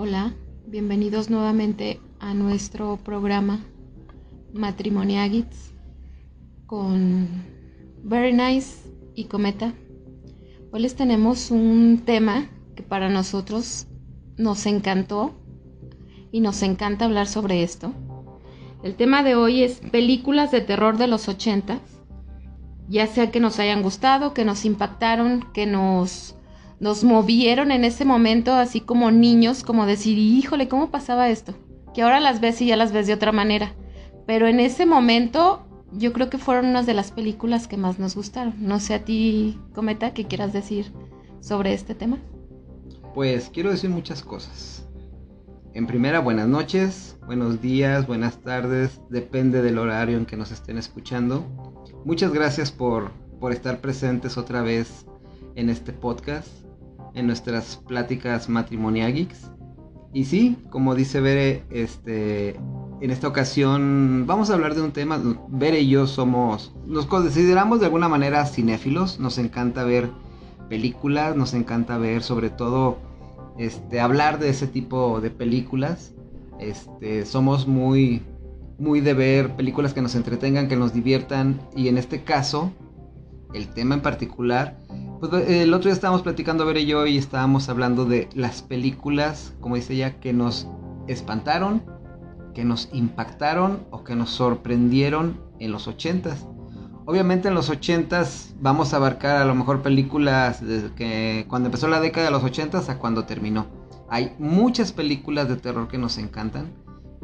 Hola, bienvenidos nuevamente a nuestro programa Matrimoniagits con Very Nice y Cometa. Hoy les tenemos un tema que para nosotros nos encantó y nos encanta hablar sobre esto. El tema de hoy es películas de terror de los 80, ya sea que nos hayan gustado, que nos impactaron, que nos nos movieron en ese momento así como niños, como decir, híjole, ¿cómo pasaba esto? Que ahora las ves y ya las ves de otra manera. Pero en ese momento yo creo que fueron unas de las películas que más nos gustaron. No sé a ti, Cometa, ¿qué quieras decir sobre este tema? Pues quiero decir muchas cosas. En primera, buenas noches, buenos días, buenas tardes, depende del horario en que nos estén escuchando. Muchas gracias por, por estar presentes otra vez en este podcast en nuestras pláticas matrimoniagix. Y sí, como dice Bere, este, en esta ocasión vamos a hablar de un tema. Bere y yo somos, nos consideramos de alguna manera cinéfilos. Nos encanta ver películas, nos encanta ver sobre todo, este, hablar de ese tipo de películas. Este, somos muy, muy de ver películas que nos entretengan, que nos diviertan. Y en este caso, el tema en particular pues el otro día estábamos platicando, a ver y yo, y estábamos hablando de las películas, como dice ella, que nos espantaron, que nos impactaron o que nos sorprendieron en los ochentas. Obviamente en los ochentas vamos a abarcar a lo mejor películas desde que cuando empezó la década de los ochentas a cuando terminó. Hay muchas películas de terror que nos encantan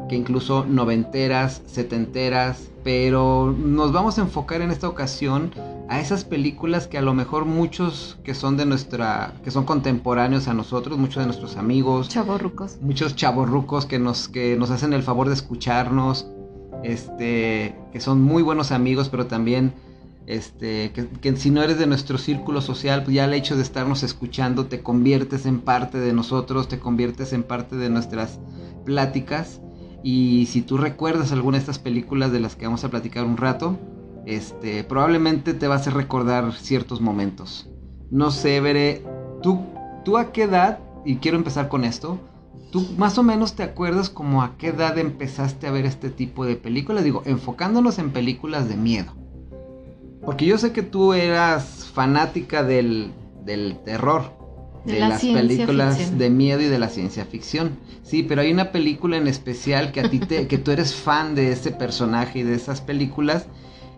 que incluso noventeras, setenteras, pero nos vamos a enfocar en esta ocasión a esas películas que a lo mejor muchos que son de nuestra, que son contemporáneos a nosotros, muchos de nuestros amigos, chavorrucos, muchos chavorrucos que nos, que nos hacen el favor de escucharnos, este, que son muy buenos amigos, pero también este, que, que, si no eres de nuestro círculo social, pues ya el hecho de estarnos escuchando te conviertes en parte de nosotros, te conviertes en parte de nuestras pláticas. Y si tú recuerdas alguna de estas películas de las que vamos a platicar un rato, este, probablemente te va a recordar ciertos momentos. No sé, veré, ¿tú, tú a qué edad, y quiero empezar con esto, tú más o menos te acuerdas como a qué edad empezaste a ver este tipo de películas, digo, enfocándonos en películas de miedo. Porque yo sé que tú eras fanática del, del terror de, las películas de miedo y de la ciencia ficción. Sí, pero hay una película en especial que a ti te, que tú eres fan de ese personaje y de esas películas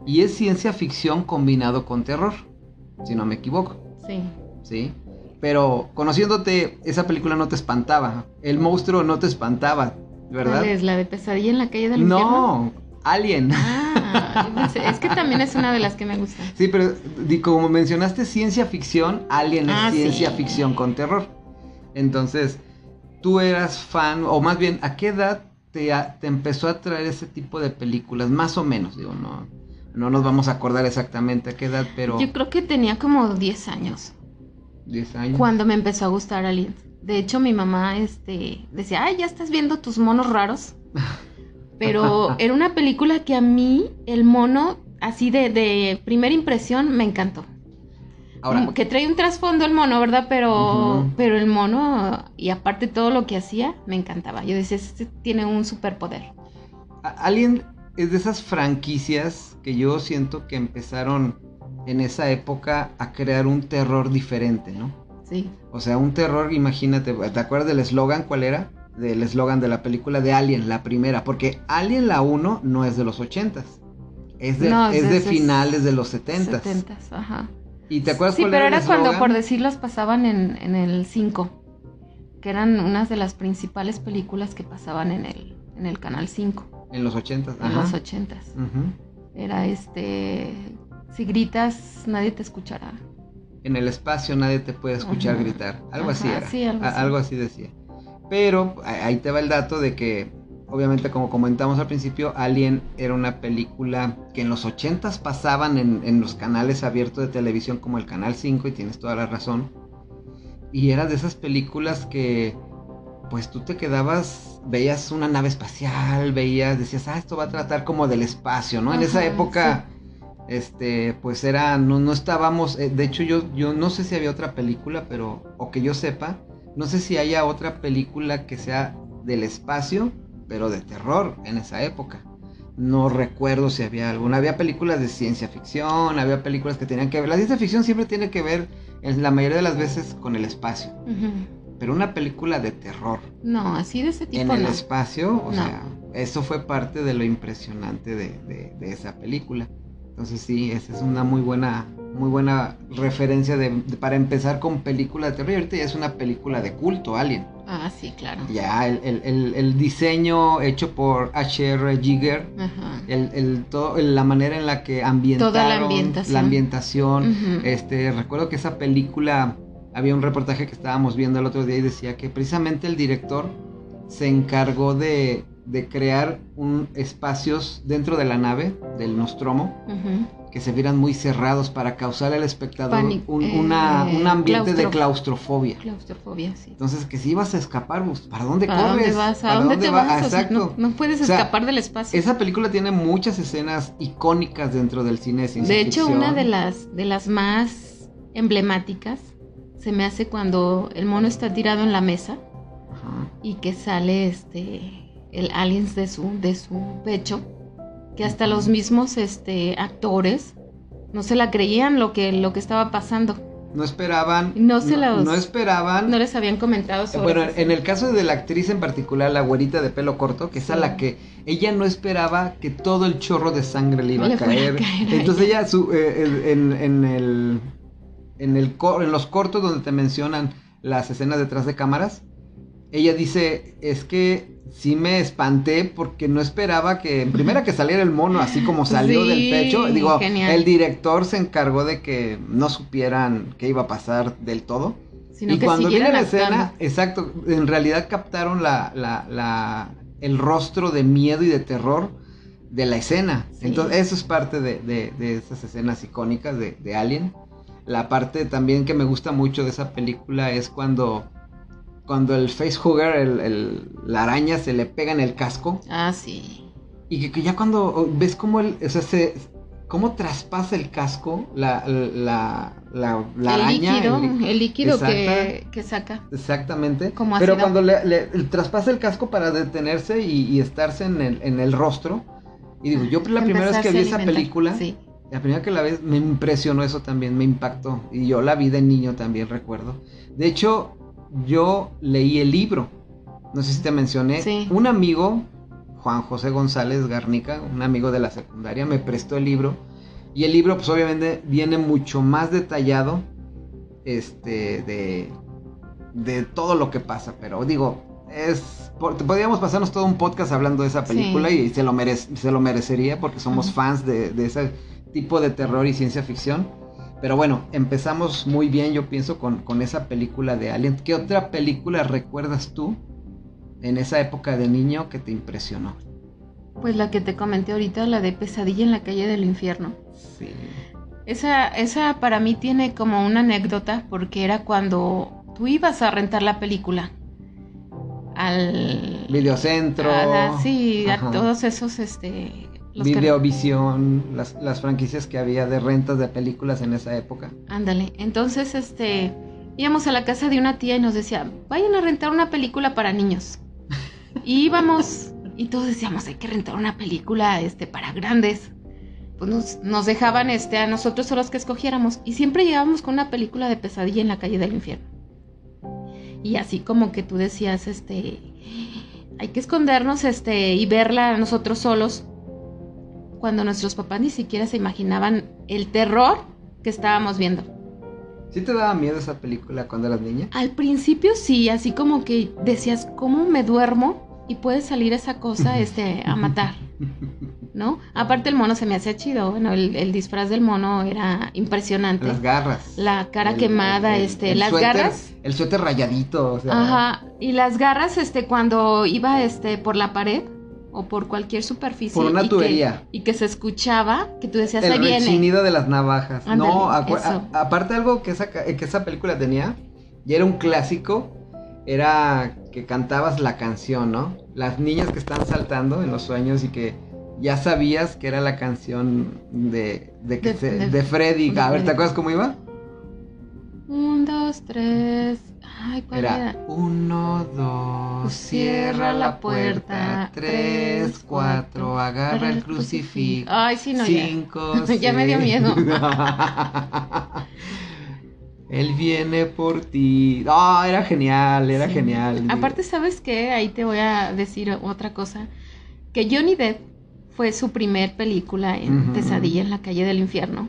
y es ciencia ficción combinado con terror, si no me equivoco. Sí. Sí. Pero conociéndote, esa película no te espantaba. El monstruo no te espantaba, ¿verdad? ¿Cuál es la de pesadilla en la calle del infierno? Alien. Ah, es que también es una de las que me gusta. Sí, pero como mencionaste ciencia ficción, Alien es ah, ciencia ficción con terror. Entonces, tú eras fan, o más bien, ¿a qué edad te, te empezó a traer ese tipo de películas? Más o menos, digo, no, no nos vamos a acordar exactamente a qué edad, pero... Yo creo que tenía como 10 años. 10 años. Cuando me empezó a gustar Alien. De hecho, mi mamá este, decía, ay, ya estás viendo tus monos raros. Pero era una película que a mí, el mono, así de, de primera impresión, me encantó. Ahora, que trae un trasfondo el mono, ¿verdad? Pero, pero el mono, y aparte todo lo que hacía, me encantaba. Yo decía, este tiene un superpoder. Alien es de esas franquicias que yo siento que empezaron en esa época a crear un terror diferente, ¿no? Sí. O sea, un terror, imagínate, ¿te acuerdas del eslogan? ¿Cuál era? Del eslogan de la película de Alien, la primera, porque Alien la 1 no es de los 80s. Es de, es de finales de los 70s. 70s, ajá. ¿Y te acuerdas sí, pero era, cuando por decirlos pasaban en, en, el 5, que eran unas de las principales películas que pasaban en el, en el canal 5. En los 80s, En los 80s. Era este si gritas nadie te escuchará. En el espacio nadie te puede escuchar gritar. Algo así era. Sí, algo, así. algo así decía. Pero ahí te va el dato de que, obviamente, como comentamos al principio, Alien era una película que en los 80s pasaban en, los canales abiertos de televisión como el Canal 5, y tienes toda la razón. Y era de esas películas que, pues tú te quedabas, veías una nave espacial, veías, decías, ah, esto va a tratar como del espacio, ¿no? en esa época. este pues era no, no estábamos eh, de hecho yo yo no sé si había otra película pero o que yo sepa No sé si haya otra película que sea del espacio, pero de terror en esa época. No recuerdo si había alguna. Había películas de ciencia ficción, había películas que tenían que ver. La ciencia ficción siempre tiene que ver, en la mayoría de las veces, con el espacio. Pero una película de terror. No, así de ese tipo. En el espacio, o sea, eso fue parte de lo impresionante de, de esa película. Entonces sí, esa es una muy buena muy buena referencia de, para empezar con película de terror. Ahorita ya es una película de culto, Alien. Ah, sí, claro. Ya, el, diseño hecho por H.R. Giger, el, todo, la manera en la que ambientaron, Toda la ambientación. La ambientación este, recuerdo que esa película, había un reportaje que estábamos viendo el otro día y decía que precisamente el director se encargó de, de crear un, espacios dentro de la nave del Nostromo que se vieran muy cerrados para causar al espectador un, eh, un, ambiente de claustrofobia. Claustrofobia, sí. Entonces, que si ibas a escapar, pues, ¿para dónde corres? Dónde vas? ¿A dónde, te vas? Exacto. no, puedes escapar del espacio. Esa película tiene muchas escenas icónicas dentro del cine de De hecho, una de las, de las más emblemáticas se me hace cuando el mono está tirado en la mesa y que sale este el aliens de su, de su pecho que hasta los mismos este, actores no se la creían lo que, lo que estaba pasando. No esperaban. No se no, esperaban. No les habían comentado sobre Bueno, en el caso de la actriz en particular, la güerita de pelo corto, que es a la que ella no esperaba que todo el chorro de sangre le iba a, caer. Entonces ella, su, eh, en, en, el, en, el, en los cortos donde te mencionan las escenas detrás de cámaras, ella dice, es que sí me espanté porque no esperaba que, en primera que saliera el mono así como salió del pecho. Digo, el director se encargó de que no supieran qué iba a pasar del todo. y cuando viene la escena, exacto, en realidad captaron la, la, la, el rostro de miedo y de terror de la escena. Entonces, eso es parte de, de, de esas escenas icónicas de, de Alien. La parte también que me gusta mucho de esa película es cuando cuando el facehugger, el, la araña, se le pega en el casco. Ah, sí. Y que, ya cuando ves cómo el, o sea, se, cómo traspasa el casco, la, la, la, la el araña. Líquido, el, líquido que, que, saca. Exactamente. Pero cuando le, le, traspasa el casco para detenerse y, y estarse en el, en el rostro. Y digo, yo la primera vez que vi esa película, sí. la primera que la vez me impresionó eso también, me impactó. Y yo la vi de niño también, recuerdo. De hecho, yo leí el libro. No sé si te mencioné. Un amigo, Juan José González Garnica, un amigo de la secundaria, me prestó el libro. Y el libro, pues obviamente, viene mucho más detallado. Este, de. De todo lo que pasa. Pero digo, es. Podríamos pasarnos todo un podcast hablando de esa película y se lo, se lo merecería porque somos fans de, de ese tipo de terror y ciencia ficción. Pero bueno, empezamos muy bien, yo pienso, con, esa película de Alien. ¿Qué otra película recuerdas tú en esa época de niño que te impresionó? Pues la que te comenté ahorita, la de Pesadilla en la calle del infierno. Sí. Esa, esa para mí tiene como una anécdota porque era cuando tú ibas a rentar la película al videocentro. sí, a todos esos este Videovisión, las, las franquicias que había de rentas de películas en esa época. Ándale, entonces este íbamos a la casa de una tía y nos decía, vayan a rentar una película para niños. Y íbamos, y todos decíamos, hay que rentar una película este, para grandes. Pues nos, nos dejaban este, a nosotros a los que escogiéramos. Y siempre llegábamos con una película de pesadilla en la calle del infierno. Y así como que tú decías, este, hay que escondernos este, y verla nosotros solos cuando nuestros papás ni siquiera se imaginaban el terror que estábamos viendo. ¿Sí te daba miedo esa película cuando eras niña? Al principio sí, así como que decías, ¿cómo me duermo? Y puede salir esa cosa este, a matar. ¿No? Aparte el mono se me hacía chido. Bueno, el, disfraz del mono era impresionante. Las garras. La cara quemada, este, las garras. El suéter rayadito, o sea. Ajá. Y las garras, este, cuando iba este por la pared, o por cualquier superficie. Por una y tubería. Que, y que se escuchaba, que tú decías, el ahí viene. El de las navajas. no, aparte algo que esa, que esa película tenía, y era un clásico, era que cantabas la canción, ¿no? Las niñas que están saltando en los sueños y que ya sabías que era la canción de, de, que de, Freddy. A ver, ¿te acuerdas cómo iba? Un, dos, tres. Ay, ¿cuál Era era? uno, dos, cierra la puerta, tres, cuatro, agarra el crucifijo, Ay, sí, no, ya. cinco, Ya me dio seis. miedo. Él viene por ti. Ah, era genial, era Sí. genial. Aparte, ¿sabes qué? Ahí te voy a decir otra cosa. Que Johnny Depp fue su primer película en Ujú. Pesadilla en la calle del infierno.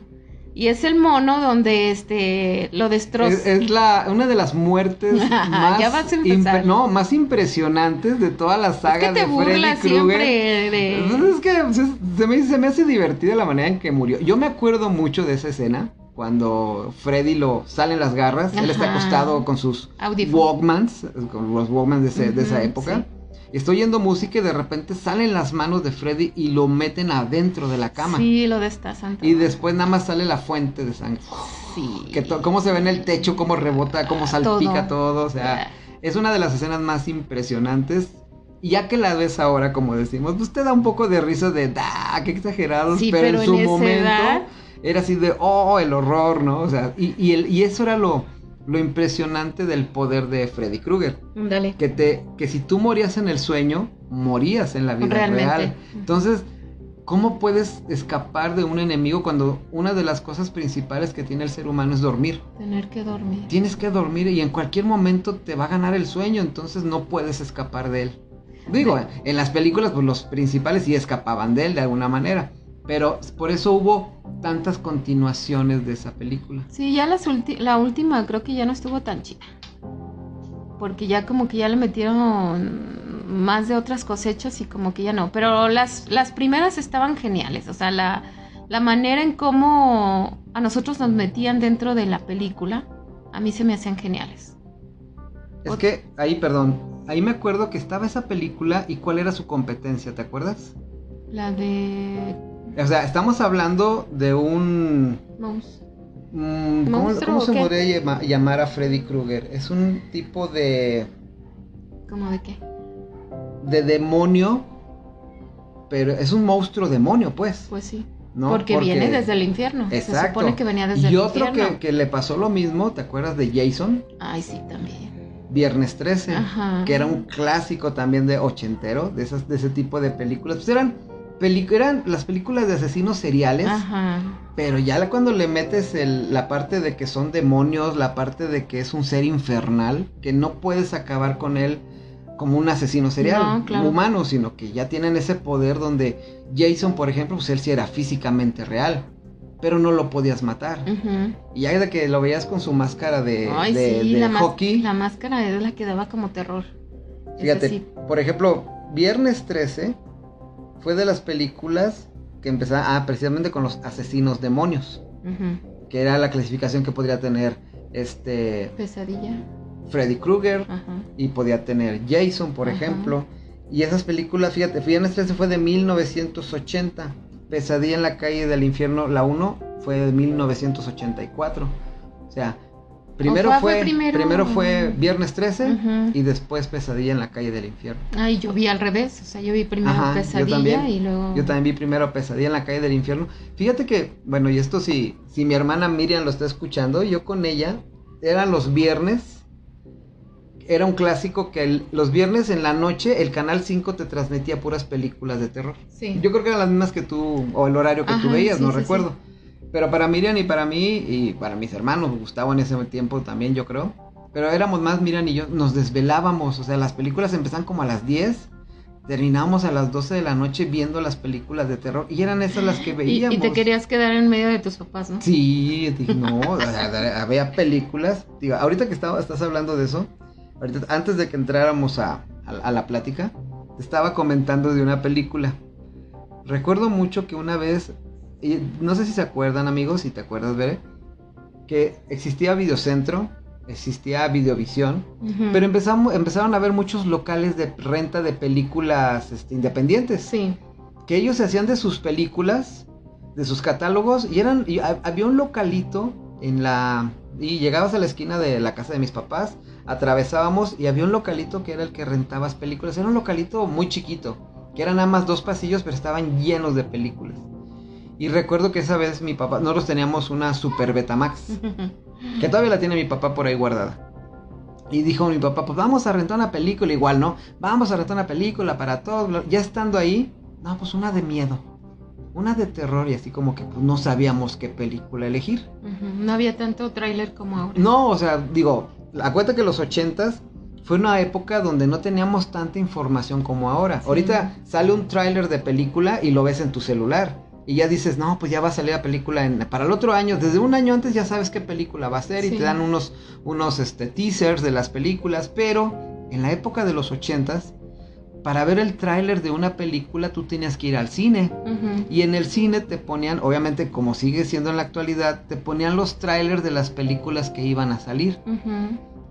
Y es el mono donde este lo destroza. Es, es la, una de las muertes más, Ya vas a impre- no, más impresionantes de toda la Es saga que te de Freddy Krueger. de... Es que se, se me, se me hace divertida la manera en que murió. Yo me acuerdo mucho de esa escena cuando Freddy lo salen las garras. Él está acostado con sus. Walkmans, con los Walkmans de, ese- de esa época. sí. Estoy oyendo música y de repente salen las manos de Freddy y lo meten adentro de la cama. Sí, lo destazan. Y después nada más sale la fuente de sangre. Sí. Que cómo se ve en el techo, cómo rebota, cómo salpica todo. Todo. O sea, es una de las escenas más impresionantes. Y ya que la ves ahora, como decimos, pues te da un poco de risa de, ¡ah, qué exagerados! Sí, pero, pero en su momento edad- era así de, ¡oh, el horror! ¿no? O sea, y, y, el- y eso era lo, lo impresionante del poder de Freddy Krueger. Dale. Que, te, que si tú morías en el sueño, morías en la vida Realmente. real. Entonces, ¿cómo puedes escapar de un enemigo cuando una de las cosas principales que tiene el ser humano es dormir? Tener que dormir. Tienes que dormir y en cualquier momento te va a ganar el sueño, entonces no puedes escapar de él. Digo, en las películas, pues los principales sí escapaban de él de alguna manera. Pero por eso hubo tantas continuaciones de esa película. Sí, ya las la última creo que ya no estuvo tan chida. Porque ya como que ya le metieron más de otras cosechas y como que ya no. Pero las, las primeras estaban geniales. O sea, la, la manera en cómo a nosotros nos metían dentro de la película, a mí se me hacían geniales. Es Ot- que ahí, perdón, ahí me acuerdo que estaba esa película y cuál era su competencia, ¿te acuerdas? La de... O sea, estamos hablando de un... Mm, ¿Cómo, ¿Monstruo cómo se podría llama- llamar a Freddy Krueger? Es un tipo de... ¿Cómo de qué? de demonio, pero es un monstruo demonio, pues. Pues sí. ¿no? porque, viene desde el infierno. Se Exacto. supone que venía desde y el otro infierno. que, que le pasó lo mismo, ¿te acuerdas de Jason? Ay, sí, también. Viernes 13, Ajá. que era un clásico también de ochentero, de, esas, de ese tipo de películas. Pues eran, eran las películas de asesinos seriales, Ajá. pero ya la- cuando le metes el- la parte de que son demonios, la parte de que es un ser infernal, que no puedes acabar con él como un asesino serial No, claro. humano, sino que ya tienen ese poder donde Jason, por ejemplo, pues él sí era físicamente real, pero no lo podías matar. Ujú. Y ya de que lo veías con su máscara de, Ay, de- sí, de la, hockey, la máscara es la que daba como terror. Fíjate, por ejemplo, Viernes 13 fue de las películas que empezaban ah, precisamente con los asesinos demonios, que era la clasificación que podría tener este Pesadilla. Freddy Krueger y podía tener Jason, por ejemplo. Y esas películas, fíjate, Viernes 13 fue de 1980. Pesadilla en la calle del infierno, la 1 fue de 1984. O sea, primero fue, fue primero... primero- fue Viernes 13 Ujú. y después Pesadilla en la calle del infierno. Ay, yo vi al revés. O sea, yo vi primero Ajá, yo Pesadilla también. y luego. Yo también vi primero Pesadilla en la calle del infierno. Fíjate que, bueno, y esto si, si mi hermana Miriam lo está escuchando, yo con ella, eran los viernes. Era un clásico que el- los viernes en la noche el Canal 5 te transmitía puras películas de terror. Sí. Yo creo que eran las mismas que tú, o el horario que tú veías, sí, no sí, recuerdo. Pero para Miriam y para mí, y para mis hermanos, Gustavo en ese tiempo también, yo creo. Pero éramos más Miriam y yo, nos desvelábamos. O sea, las películas empezaban como a las 10, terminábamos a las 12 de la noche viendo las películas de terror. Y eran esas las que veíamos. y te querías quedar en medio de tus papás, ¿no? Sí, dije, no, había películas. Digo, ahorita que estaba, estás hablando de eso, ahorita, antes de que entráramos a, a- a la plática, estaba comentando de una película. Recuerdo mucho que una vez, y no sé si se acuerdan amigos, si te acuerdas, Bere, que existía Videocentro, existía Videovisión, pero empezamos, empezaron a haber muchos locales de renta de películas este, independientes Sí. que ellos se hacían de sus películas, de sus catálogos, y eran, y había un localito en la, y llegabas a la esquina de la casa de mis papás, atravesábamos y había un localito que era el que rentabas películas, era un localito muy chiquito, que eran nada más dos pasillos, pero estaban llenos de películas. Y recuerdo que esa vez mi papá, nosotros teníamos una Super Betamax, que todavía la tiene mi papá por ahí guardada. Y dijo mi papá, pues vamos a rentar una película, igual, ¿no? Vamos a rentar una película para todos. Ya estando ahí, no, pues una de miedo, una de terror y así como que pues, no sabíamos qué película elegir. No había tanto tráiler como ahora. No, o sea, digo, acuérdate que los ochentas fue una época donde no teníamos tanta información como ahora. Ahorita sale un tráiler de película y lo ves en tu celular. Y ya dices, no, pues ya va a salir la película en, para el otro año. Desde un año antes ya sabes qué película va a ser y te dan unos, unos este, teasers de las películas. Pero en la época de los ochentas, para ver el tráiler de una película tú tenías que ir al cine. Y en el cine te ponían, obviamente como sigue siendo en la actualidad, te ponían los tráilers de las películas que iban a salir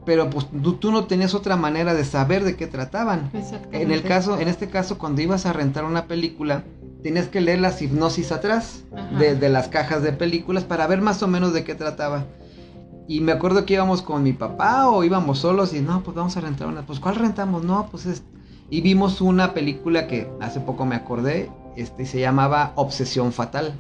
pero pues tú, no tenías otra manera de saber de qué trataban. En el caso, en este caso, cuando ibas a rentar una película, tenías que leer las hipnosis atrás de, las cajas de películas para ver más o menos de qué trataba. Y me acuerdo que íbamos con mi papá o íbamos solos y no, pues vamos a rentar una. Pues ¿cuál rentamos? No, pues es... Y vimos una película que hace poco me acordé, este, se llamaba Obsesión Fatal.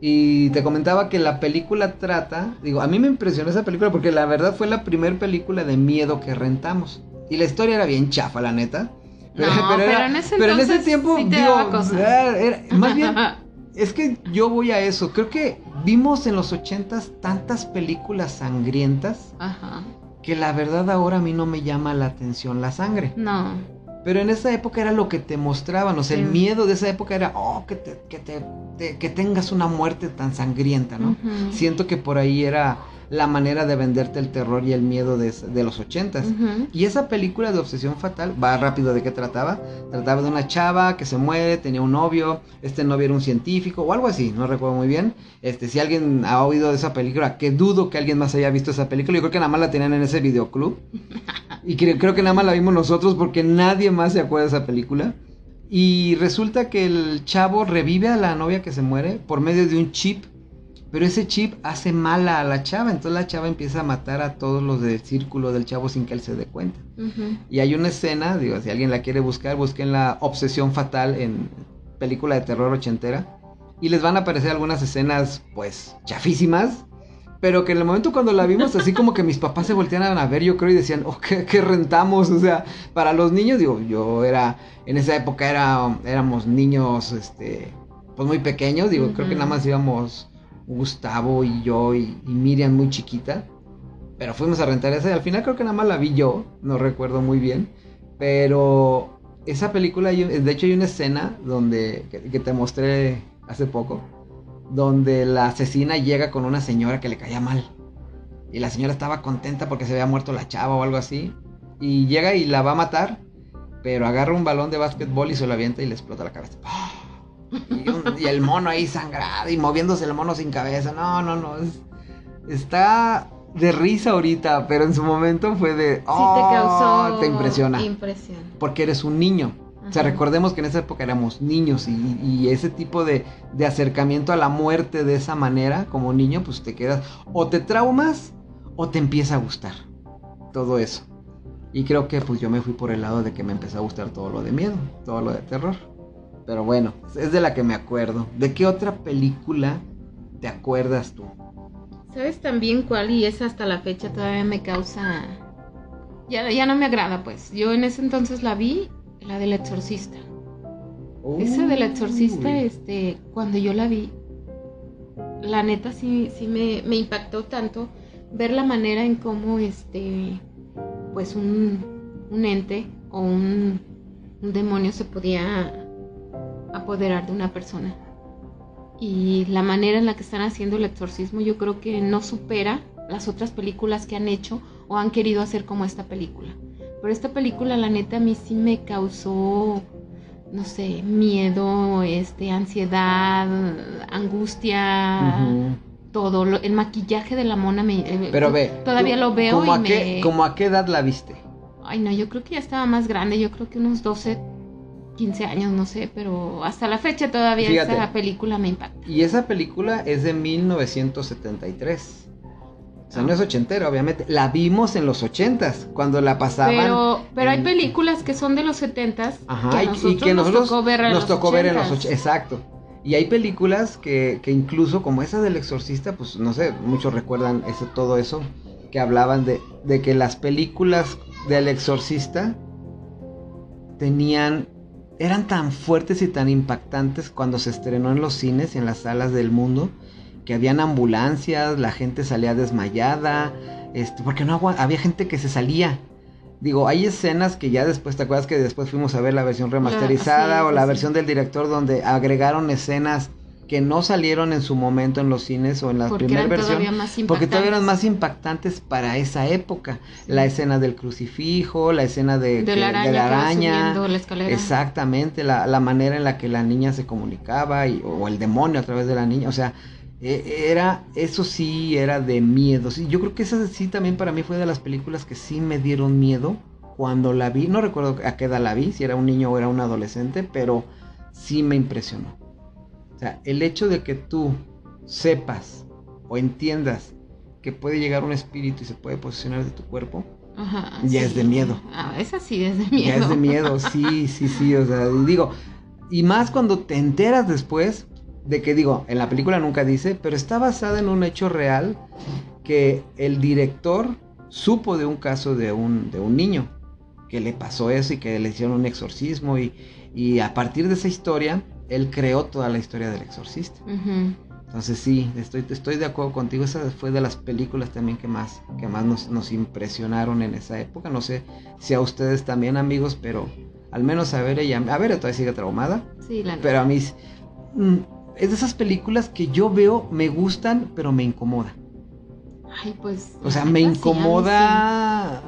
Y te comentaba que la película trata, digo, a mí me impresionó esa película porque la verdad fue la primera película de miedo que rentamos. Y la historia era bien chafa, la neta. Pero, pero, en, ese tiempo, digo, más bien, es que yo voy a eso. Creo que vimos en los ochentas tantas películas sangrientas que la verdad ahora a mí no me llama la atención la sangre. No. Pero en esa época era lo que te mostraban, o sea, el miedo de esa época era, oh, que, te, que, te, que tengas una muerte tan sangrienta, ¿no? Siento que por ahí era la manera de venderte el terror y el miedo de, los ochentas. Y esa película de Obsesión Fatal, va rápido de qué trataba. Trataba de una chava que se muere, tenía un novio, este novio era un científico o algo así, no recuerdo muy bien. Este, si alguien ha oído de esa película, que dudo que alguien más haya visto esa película, yo creo que nada más la tenían en ese videoclub. y creo, creo que nada más la vimos nosotros porque nadie más se acuerda de esa película. Y resulta que el chavo revive a la novia que se muere por medio de un chip pero ese chip hace mala a la chava, entonces la chava empieza a matar a todos los del círculo del chavo sin que él se dé cuenta. Y hay una escena, digo, si alguien la quiere buscar, busquen la Obsesión Fatal en película de terror ochentera. Y les van a aparecer algunas escenas, pues, chafísimas. Pero que en el momento cuando la vimos, así como que mis papás se volteaban a ver, yo creo, y decían, oh, ¿qué, rentamos? O sea, para los niños, digo, yo era, en esa época era, éramos niños, este, pues muy pequeños, digo, creo que nada más íbamos Gustavo y yo y, Miriam muy chiquita. Pero fuimos a rentar esa y al final creo que nada más la vi yo, no recuerdo muy bien. Pero esa película, de hecho hay una escena donde, que, te mostré hace poco, donde la asesina llega con una señora que le caía mal. Y la señora estaba contenta porque se había muerto la chava o algo así. Y llega y la va a matar, pero agarra un balón de básquetbol y se lo avienta y le explota la cabeza. Y, el mono ahí sangrado y moviéndose el mono sin cabeza. No, no, no. está de risa ahorita, pero en su momento fue de. sí, te oh, causó. Te impresiona. Impresión. Porque eres un niño. O sea, recordemos que en esa época éramos niños y, ese tipo de, de, acercamiento a la muerte de esa manera, como niño, pues te quedas. O te traumas o te empieza a gustar. Todo eso. Y creo que pues yo me fui por el lado de que me empezó a gustar todo lo de miedo, todo lo de terror. Pero bueno, es de la que me acuerdo. ¿De qué otra película te acuerdas tú? ¿Sabes también cuál? Y es hasta la fecha todavía me causa... Ya, ya no me agrada, pues. Yo en ese entonces la vi, la del exorcista. Esa del exorcista, este, cuando yo la vi, la neta sí, sí me, me impactó tanto ver la manera en cómo este, pues un, un ente o un, un demonio se podía apoderar de una persona. Y la manera en la que están haciendo el exorcismo yo creo que no supera las otras películas que han hecho o han querido hacer como esta película. Pero esta película la neta a mí sí me causó no sé, miedo, este, ansiedad, angustia, todo. el maquillaje de la mona me. Eh, Pero ve. Todavía lo veo y a Qué, ¿Cómo a qué edad la viste? Ay, no, yo creo que ya estaba más grande. Yo creo que unos 12, 15 años, no sé, pero hasta la fecha todavía esa película me impacta. Y esa película es de 1973. O sea, no es ochentera, obviamente. La vimos en los ochentas, cuando la pasaban. Pero, pero hay películas que son de los setentas. Ajá, y que nos tocó ver en nos los tocó ver en los ochentas. Exacto. Y hay películas que, que, incluso, como esa del exorcista, pues no sé, muchos recuerdan ese, todo eso. que hablaban de, de que las películas del exorcista tenían eran tan fuertes y tan impactantes cuando se estrenó en los cines y en las salas del mundo que habían ambulancias, la gente salía desmayada, este, porque no había gente que se salía. Digo, hay escenas que ya después, ¿te acuerdas que después fuimos a ver la versión remasterizada o la versión del director donde agregaron escenas que no salieron en su momento en los cines o en la primera versión, porque todavía eran más impactantes para esa época. La escena del crucifijo, la escena de, la araña, la escalera. exactamente, la, la, manera en la que la niña se comunicaba y, o el demonio a través de la niña, o sea, e, era, eso sí era de miedo. Sí, yo creo que esa sí también para mí fue de las películas que sí me dieron miedo cuando la vi. No recuerdo a qué edad la vi, si era un niño o era un adolescente, pero sí me impresionó. O sea, el hecho de que tú sepas o entiendas que puede llegar un espíritu y se puede posicionar de tu cuerpo, ya es de miedo. Ah, esa sí es de miedo. Ya es de miedo, sí, sí, sí. O sea, digo, y más cuando te enteras después de que, digo, en la película nunca dice, pero está basada en un hecho real que el director supo de un caso de un, de un niño que le pasó eso y que le hicieron un exorcismo y, y a partir de esa historia él creó toda la historia del exorcista. Entonces sí, estoy, estoy de acuerdo contigo. Esa fue de las películas también que más, que más nos, nos impresionaron en esa época. No sé si a ustedes también, amigos, pero al menos a ver ella, a ver, todavía sigue traumada. Sí, la Pero a mí mm, es de esas películas que yo veo, me gustan, pero me incomoda. Ay, pues. O sea, me incomoda.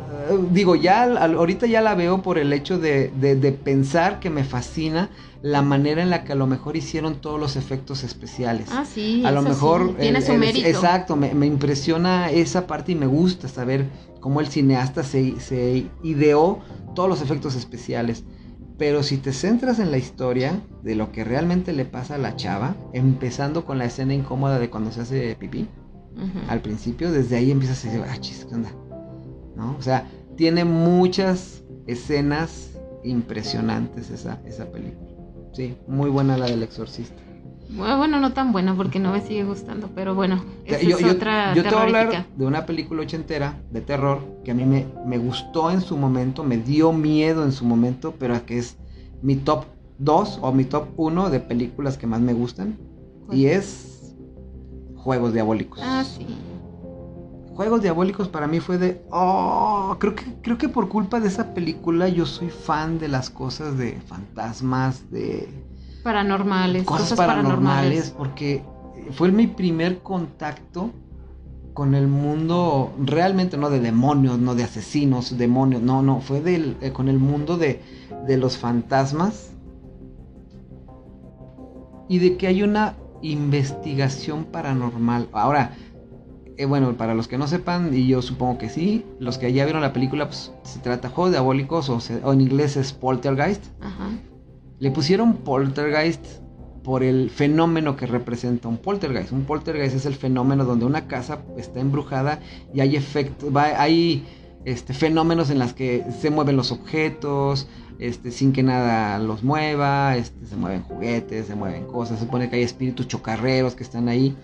Digo, ya ahorita ya la veo por el hecho de, de pensar que me fascina la manera en la que a lo mejor hicieron todos los efectos especiales. Ah, sí. A lo mejor... Tiene su mérito. Exacto, me, impresiona esa parte y me gusta saber cómo el cineasta se, se ideó todos los efectos especiales. Pero si te centras en la historia de lo que realmente le pasa a la chava, empezando con la escena incómoda de cuando se hace pipí, al principio, desde ahí empiezas a decir, ah, chis, ¿qué onda? ¿No? O sea, tiene muchas escenas impresionantes esa, esa película. Sí, muy buena la del exorcista. Bueno, no tan buena porque no me sigue gustando, pero bueno, yo, es otra yo te voy a hablar de una película ochentera de terror que a mí me, me gustó en su momento, me dio miedo en su momento, pero que es mi top 2 o mi top 1 de películas que más me gustan. Y es Juegos Diabólicos. Ah, sí. Juegos Diabólicos para mí fue de, oh, creo que, creo que por culpa de esa película yo soy fan de las cosas de fantasmas, de... Paranormales. Cosas, paranormales, porque fue mi primer contacto con el mundo realmente no de demonios, no de asesinos, demonios, no, no, fue del, eh, con el mundo de, de los fantasmas y de que hay una investigación paranormal. Ahora, eh, bueno, para los que no sepan, y yo supongo que sí, los que ya vieron la película, pues se trata de juegos diabólicos o, en inglés es poltergeist. Le pusieron poltergeist por el fenómeno que representa un poltergeist. Un poltergeist es el fenómeno donde una casa está embrujada y hay efectos, hay este, fenómenos en las que se mueven los objetos, este, sin que nada los mueva, este, se mueven juguetes, se mueven cosas, se supone que hay espíritus chocarreros que están ahí.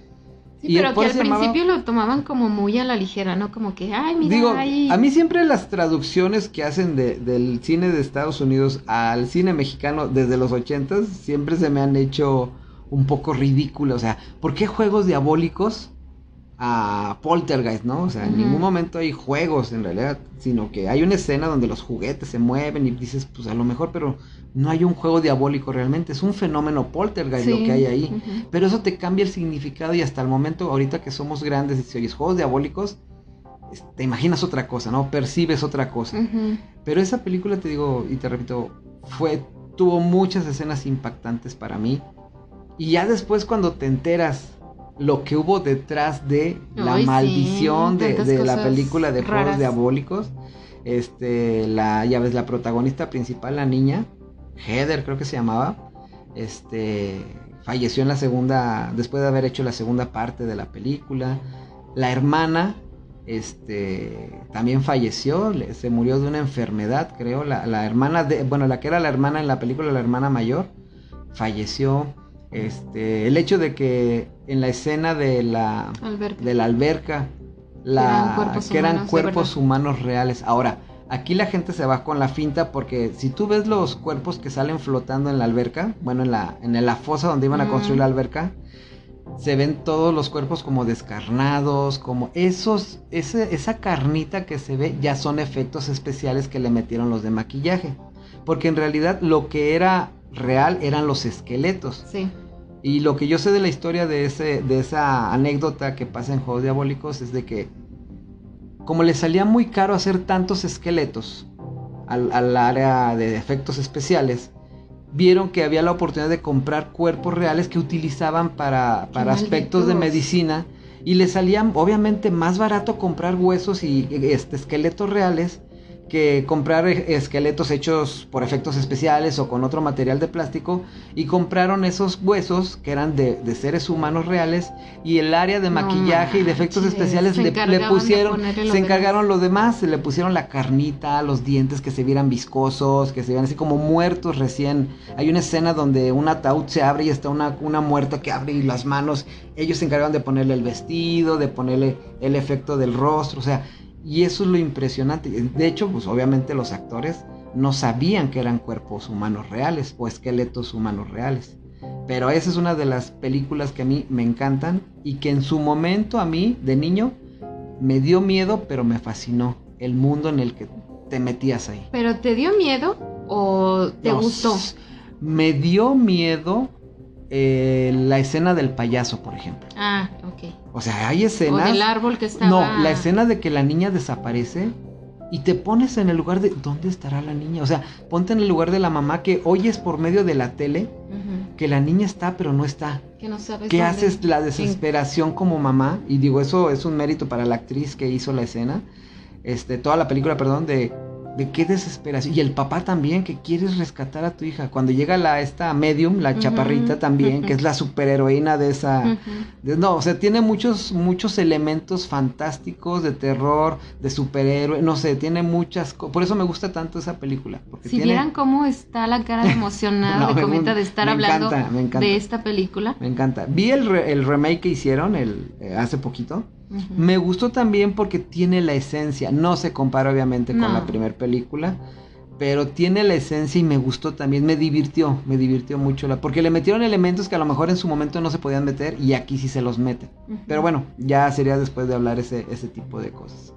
Sí, pero que al principio lo tomaban como muy a la ligera, ¿no? Como que, ay, mira, Digo, a mí siempre las traducciones que hacen de, del cine de Estados Unidos al cine mexicano desde los ochentas siempre se me han hecho un poco ridículas. O sea, ¿por qué juegos diabólicos a Poltergeist, no? O sea, en ningún momento hay juegos en realidad, sino que hay una escena donde los juguetes se mueven y dices, pues a lo mejor, pero no hay un juego diabólico realmente, es un fenómeno poltergeist lo que hay ahí. Pero eso te cambia el significado y hasta el momento, ahorita que somos grandes y si oyes juegos diabólicos, te imaginas otra cosa, ¿no? Percibes otra cosa. Pero esa película, te digo y te repito, fue, tuvo muchas escenas impactantes para mí. Y ya después cuando te enteras lo que hubo detrás de la maldición de, la película de juegos diabólicos, este, la, ya ves, la protagonista principal, la niña, Heather creo que se llamaba, este, falleció en la segunda, después de haber hecho la segunda parte de la película. La hermana, este, también falleció, se murió de una enfermedad, creo. La, la, hermana de, bueno, la que era la hermana en la película, la hermana mayor, falleció. Este, el hecho de que en la escena de la, de la alberca la, que eran cuerpos, humanos, reales. Ahora, aquí la gente se va con la finta porque si tú ves los cuerpos que salen flotando en la alberca, bueno, en la, en la fosa donde iban a construir la alberca, se ven todos los cuerpos como descarnados, como esos, esa carnita que se ve ya son efectos especiales que le metieron los de maquillaje. Porque en realidad lo que era real eran los esqueletos. Sí. Y lo que yo sé de la historia de, ese, de esa anécdota que pasa en Juegos Diabólicos es de que como le salía muy caro hacer tantos esqueletos al, al área de efectos especiales, vieron que había la oportunidad de comprar cuerpos reales que utilizaban para, para aspectos de medicina y les salían obviamente más barato comprar huesos y este, esqueletos reales que comprar esqueletos hechos por efectos especiales o con otro material de plástico y compraron esos huesos que eran de, seres humanos reales y el área de maquillaje y de efectos especiales le, pusieron, se encargaron los demás, se le pusieron la carnita, los dientes que se vieran viscosos, que se vieran así como muertos recién. Hay una escena donde un ataúd se abre y está una, una muerta que abre y las manos, ellos se encargaron de ponerle el vestido, de ponerle el efecto del rostro, o sea, y eso es lo impresionante. De hecho, pues obviamente los actores no sabían que eran cuerpos humanos reales o esqueletos humanos reales. Pero esa es una de las películas que a mí me encantan y que en su momento a mí, de niño, me dio miedo, pero me fascinó el mundo en el que te metías ahí. ¿Pero te dio miedo o te gustó? Me dio miedo eh, la escena del payaso, por ejemplo. Ah, ok. O sea, hay escenas. O del árbol que estaba. No, la escena de que la niña desaparece y te pones en el lugar de. ¿Dónde estará la niña? O sea, ponte en el lugar de la mamá que oyes por medio de la tele que la niña está, pero no está. Que no sabes. ¿Qué haces la desesperación como mamá? Y digo, eso es un mérito para la actriz que hizo la escena. Este, toda la película, perdón, de de qué desesperación. Y el papá también, que quieres rescatar a tu hija. Cuando llega la esta medium, la chaparrita también, que es la superheroína de esa... no, o sea, tiene muchos, muchos elementos fantásticos de terror, de superhéroe, no sé, tiene muchas... Por eso me gusta tanto esa película. Porque si vieran cómo está la cara emocionada de comenta de estar hablando de esta película. Me encanta. Vi el, el remake que hicieron el, eh, hace poquito. Me gustó también porque tiene la esencia, no se compara obviamente con la primera película, pero tiene la esencia y me gustó también, me divirtió, me divirtió mucho, la, porque le metieron elementos que a lo mejor en su momento no se podían meter y aquí sí se los meten. Pero bueno, ya sería después de hablar ese, ese tipo de cosas.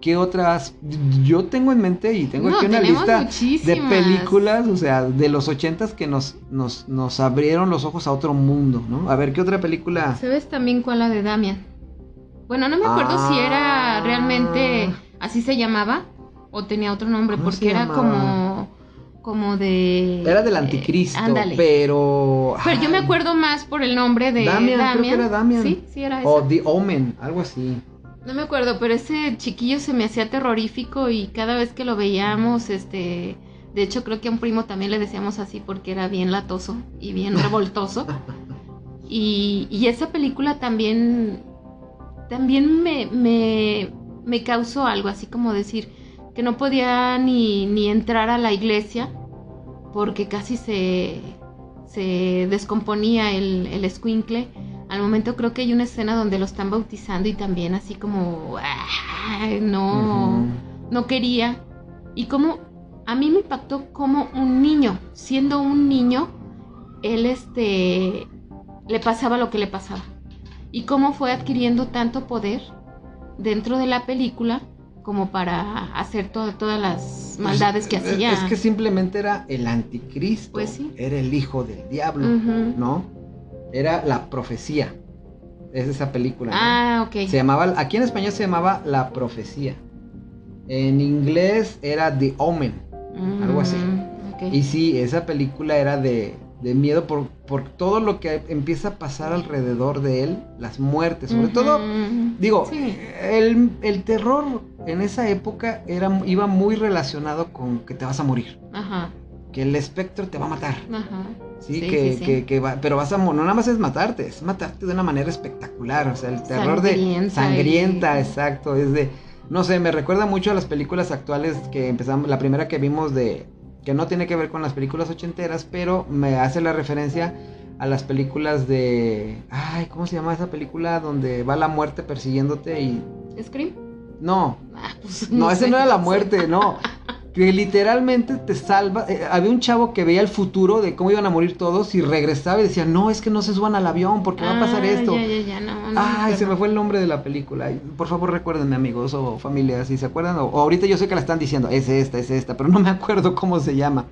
¿Qué otras? Yo tengo en mente y tengo aquí una lista de películas, o sea, de los ochentas que nos, nos, nos abrieron los ojos a otro mundo, ¿no? A ver, ¿qué otra película? ¿Sabes también cuál la de Damian? Bueno, no me acuerdo si era realmente ah. así se llamaba o tenía otro nombre, porque era como como de era del anticristo, pero pero yo me acuerdo más por el nombre de Damian, Damian. creo que era Damian. Sí, sí era O The Omen, algo así. No me acuerdo, pero ese chiquillo se me hacía terrorífico y cada vez que lo veíamos, este, de hecho creo que a un primo también le decíamos así porque era bien latoso y bien revoltoso. y, y esa película también también me, me, me causó algo, así como decir que no podía ni, ni entrar a la iglesia porque casi se, se descomponía el, el escuincle. Al momento creo que hay una escena donde lo están bautizando y también así como no, no quería. Y como a mí me impactó como un niño, siendo un niño, él este le pasaba lo que le pasaba y cómo fue adquiriendo tanto poder dentro de la película como para hacer todas las pues, maldades que hacía. Es que simplemente era el anticristo. Pues sí. Era el hijo del diablo, ¿no? Era la profecía. Es esa película. Ah, ok. Se llamaba, aquí en español se llamaba La Profecía. En inglés era The Omen, algo así. Mm, y sí, esa película era de, de miedo por, por todo lo que empieza a pasar alrededor de él, las muertes, sobre todo, digo, el, terror en esa época era, iba muy relacionado con que te vas a morir. Ajá. Que el espectro te va a matar. Ajá. Sí, que, que, va, pero vas a no nada más es matarte, es matarte de una manera espectacular, o sea, el terror de sangrienta, exacto, es de no sé, me recuerda mucho a las películas actuales que empezamos, la primera que vimos de que no tiene que ver con las películas ochenteras, pero me hace la referencia a las películas de... Ay, ¿cómo se llama esa película donde va la muerte persiguiéndote y... ¿Scream? No, Ah, pues, no, ese sé. no era la muerte, no. Que literalmente te salva. eh, había un chavo que veía el futuro de cómo iban a morir todos y regresaba y decía, no, es que no se suban al avión porque va a pasar Ah, esto. Ya, ya, ya, no, no Ay, se me fue el nombre de la película. Por favor, recuérdenme, amigos o familia, si se acuerdan. O, o ahorita yo sé que la están diciendo, es esta, es esta, pero no me acuerdo cómo se llama.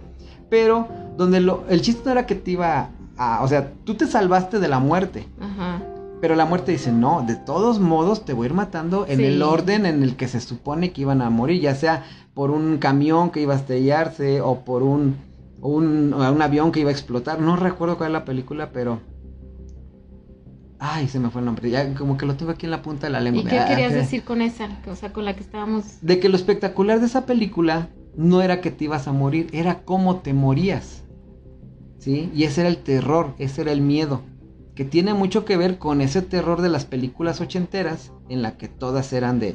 Pero donde lo, el chiste no era que te iba a. O sea, tú te salvaste de la muerte. Ajá. Pero la muerte dice, no, de todos modos te voy a ir matando en Sí. el orden en el que se supone que iban a morir, ya sea por un camión que iba a estrellarse o por un, un, un avión que iba a explotar. No recuerdo cuál es la película, pero... Ay, se me fue el nombre. Ya como que lo tengo aquí en la punta de la lengua. ¿Y qué Ah, querías que- decir con esa? O sea, con la que estábamos... De que lo espectacular de esa película no era que te ibas a morir, era cómo te morías. ¿Sí? Y ese era el terror, ese era el miedo. Que tiene mucho que ver con ese terror de las películas ochenteras, en la que todas eran de,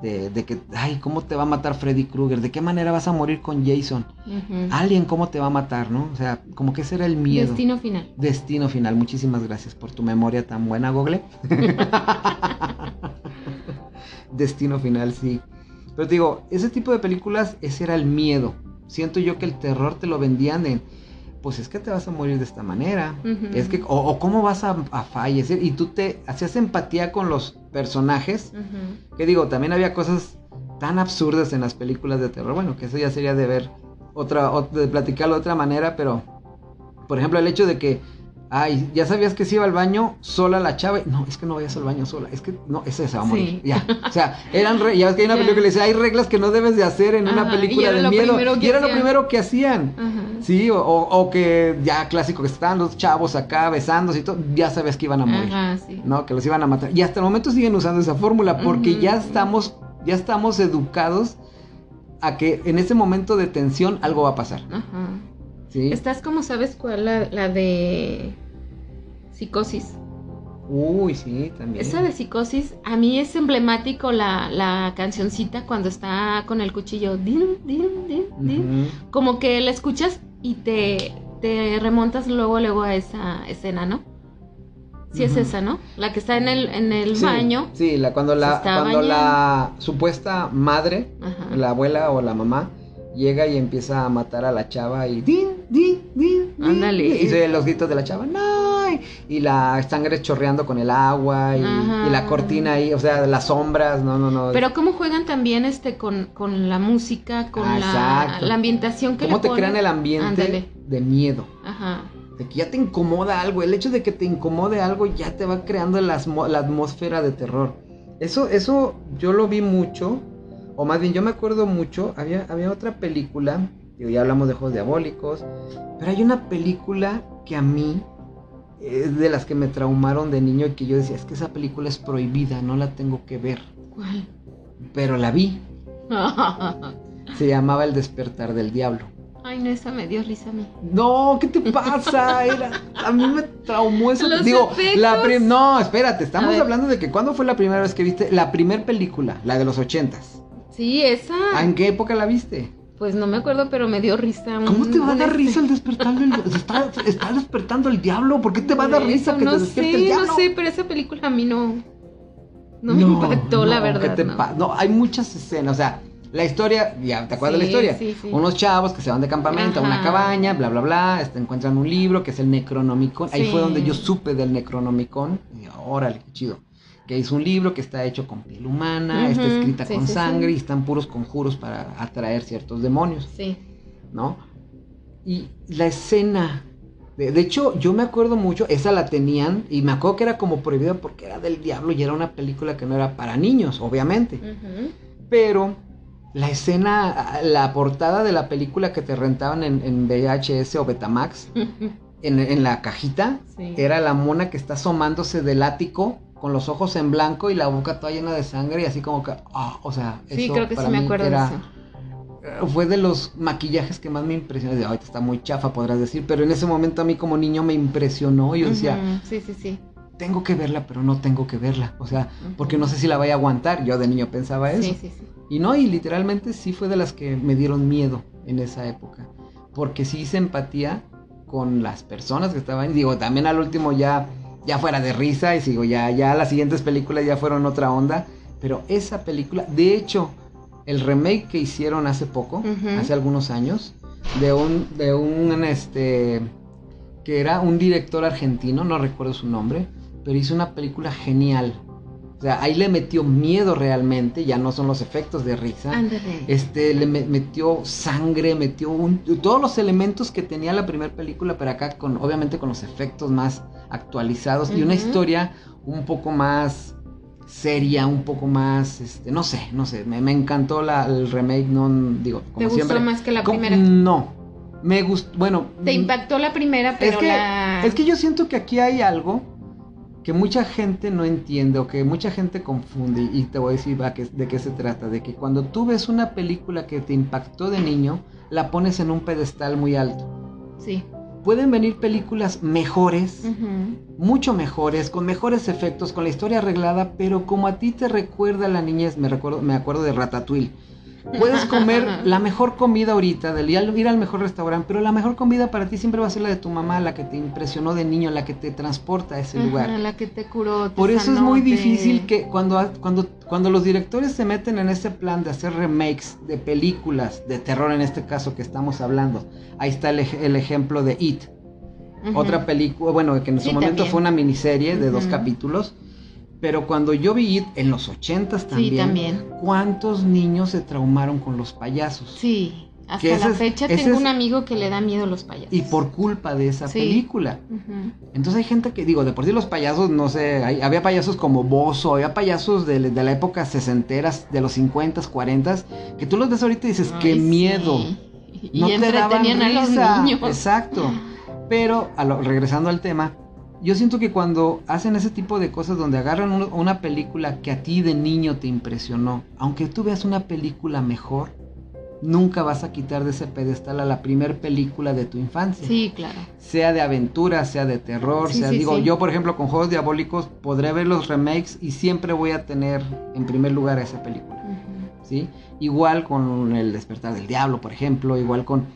de, de que, ay, ¿cómo te va a matar Freddy Krueger? ¿De qué manera vas a morir con Jason? Ujú. Alien, ¿cómo te va a matar? ¿No? O sea, como que ese era el miedo. Destino final. Destino final. Muchísimas gracias por tu memoria tan buena, Google. Destino final, sí. Pero te digo, ese tipo de películas, ese era el miedo. Siento yo que el terror te lo vendían en, pues es que te vas a morir de esta manera. Es que, o, o cómo vas a, a fallecer. Y tú te hacías empatía con los personajes. Que digo, también había cosas tan absurdas en las películas de terror. Bueno, que eso ya sería de ver otra, ot- de platicarlo de otra manera, pero por ejemplo, el hecho de que, ay, ya sabías que se iba al baño sola la chava. No, es que no vayas al baño sola. Es que no, ese se va a morir. Sí. Ya. O sea, eran re- ya ves que hay una película que dice, hay reglas que no debes de hacer en una Ajá, película de miedo. Y era lo primero que hacían. Ajá. Sí, o, que ya clásico que estaban los chavos acá besándose y todo, ya sabías que iban a morir. Ajá, sí. ¿no? Que los iban a matar. Y hasta el momento siguen usando esa fórmula porque ya estamos, ya estamos educados a que en ese momento de tensión algo va a pasar. Ajá. ¿sí? Estás como, ¿sabes cuál? La, la de psicosis. Uy, sí, también. Esa de psicosis, a mí es emblemático la, la cancioncita cuando está con el cuchillo. Din, din, din, din. Ujú. Como que la escuchas y te, te remontas luego, luego a esa escena, ¿no? Sí es esa, ¿no? La que está en el, en el Sí, baño. Sí, la, cuando, la, cuando la supuesta madre, Ajá. la abuela o la mamá, llega y empieza a matar a la chava y din, din, din, Ándale. y se los gritos de la chava, no, y la sangre chorreando con el agua y, y la cortina ahí, o sea, las sombras, no, no, no. Pero cómo juegan también este con, con la música, con Ah, la, la ambientación que ¿Cómo le te ponen? crean el ambiente Ándale. de miedo? Ajá. De que ya te incomoda algo. El hecho de que te incomode algo ya te va creando la, la atmósfera de terror. Eso, eso yo lo vi mucho. O más bien, yo me acuerdo mucho. Había, había otra película. Digo, ya hablamos de juegos diabólicos. Pero hay una película que a mí es de las que me traumaron de niño y que yo decía, es que esa película es prohibida, no la tengo que ver. ¿Cuál? Pero la vi. Se llamaba El despertar del diablo. Ay, no, esa me dio risa a mí. No, ¿qué te pasa? Era, a mí me traumó eso. Los Digo, efectos. la prim- no, espérate, estamos hablando de que cuándo fue la primera vez que viste la primer película, la de los ochentas. Sí, esa. ¿Ah, ¿En qué época la viste? Pues no me acuerdo, pero me dio risa. ¿Cómo te va a dar este- risa el despertar del diablo? Está, está despertando el diablo. ¿Por qué te va a dar risa que no te despierte el sé, diablo? No sé, pero esa película a mí no. No, me impactó, la verdad. ¿qué te no. no, hay muchas escenas, o sea, la historia, ya te acuerdas de la historia. sí, sí. Unos chavos que se van de campamento a una cabaña, bla, bla, bla, este, encuentran un libro que es el Necronomicon. Ahí fue donde yo supe del Necronomicon. Y órale, qué chido. Que es un libro que está hecho con piel humana, está escrita sí, con sí, sangre sí. y están puros conjuros para atraer ciertos demonios, Sí. ¿no? Y la escena. De, de hecho, yo me acuerdo mucho, esa la tenían y me acuerdo que era como prohibida porque era del diablo y era una película que no era para niños, obviamente. Pero la escena, la portada de la película que te rentaban en, en VHS o Betamax, en, en la cajita, era la mona que está asomándose del ático con los ojos en blanco y la boca toda llena de sangre y así como que, ah, o sea, Sí, eso creo que sí me mí acuerdo de eso. eh, Fue de los maquillajes que más me impresionó. De, ahorita está muy chafa, podrás decir, pero en ese momento a mí como niño me impresionó. y Yo decía, Ujú, Sí, sí, sí. tengo que verla, pero no tengo que verla. O sea, porque no sé si la vaya a aguantar. Yo de niño pensaba eso. Sí, sí, sí. Y no, y literalmente sí fue de las que me dieron miedo en esa época. Porque sí hice empatía con las personas que estaban. Digo, también al último ya, ya fuera de risa y digo, ya, ya las siguientes películas ya fueron otra onda. Pero esa película, de hecho, el remake que hicieron hace poco, hace algunos años, de un, de un, este, que era un director argentino, no recuerdo su nombre, pero hizo una película genial. O sea, ahí le metió miedo realmente, ya no son los efectos de risa. Este, le metió sangre, metió todos los elementos que tenía la primera película, pero acá con, obviamente con los efectos más actualizados y una historia un poco más seria, un poco más, este, no sé, no sé, me, encantó la, el remake, no digo, como ¿Te gustó más que la primera? No, me gustó, bueno. Te impactó la primera, pero es que, la... Es que yo siento que aquí hay algo que mucha gente no entiende o que mucha gente confunde y te voy a decir de qué se trata, de que cuando tú ves una película que te impactó de niño, la pones en un pedestal muy alto. Sí pueden venir películas mejores, mucho mejores, con mejores efectos, con la historia arreglada, pero como a ti te recuerda la niñez, me, recuerdo, me acuerdo de Ratatouille. Puedes comer la mejor comida ahorita, del ir al mejor restaurante, pero la mejor comida para ti siempre va a ser la de tu mamá, la que te impresionó de niño, la que te transporta a ese lugar. La que te curó. Por eso es muy difícil que cuando, cuando, cuando los directores se meten en ese plan de hacer remakes de películas de terror, en este caso que estamos hablando, ahí está el, ejemplo de It. Otra película, bueno, que en su momento fue una miniserie de dos capítulos pero cuando yo vi en los ochentas también, también, ¿cuántos niños se traumaron con los payasos? Sí, hasta la fecha tengo un amigo que le da miedo a los payasos. Y por culpa de esa película. Entonces hay gente que, digo, de por sí los payasos, no sé, había payasos como Bozo, había payasos de, la época sesenteras, de los cincuentas, cuarentas, que tú los ves ahorita y dices, qué miedo. No y te daban a los niños. Exacto. Pero, regresando al tema, yo siento que cuando hacen ese tipo de cosas donde agarran una película que a ti de niño te impresionó, aunque tú veas una película mejor, nunca vas a quitar de ese pedestal a la primer película de tu infancia. Sí, claro. Sea de aventura, sea de terror, sea digo, yo por ejemplo con Juegos Diabólicos podré ver los remakes y siempre voy a tener en primer lugar a esa película. ¿Sí? Igual con El despertar del diablo, por ejemplo, igual con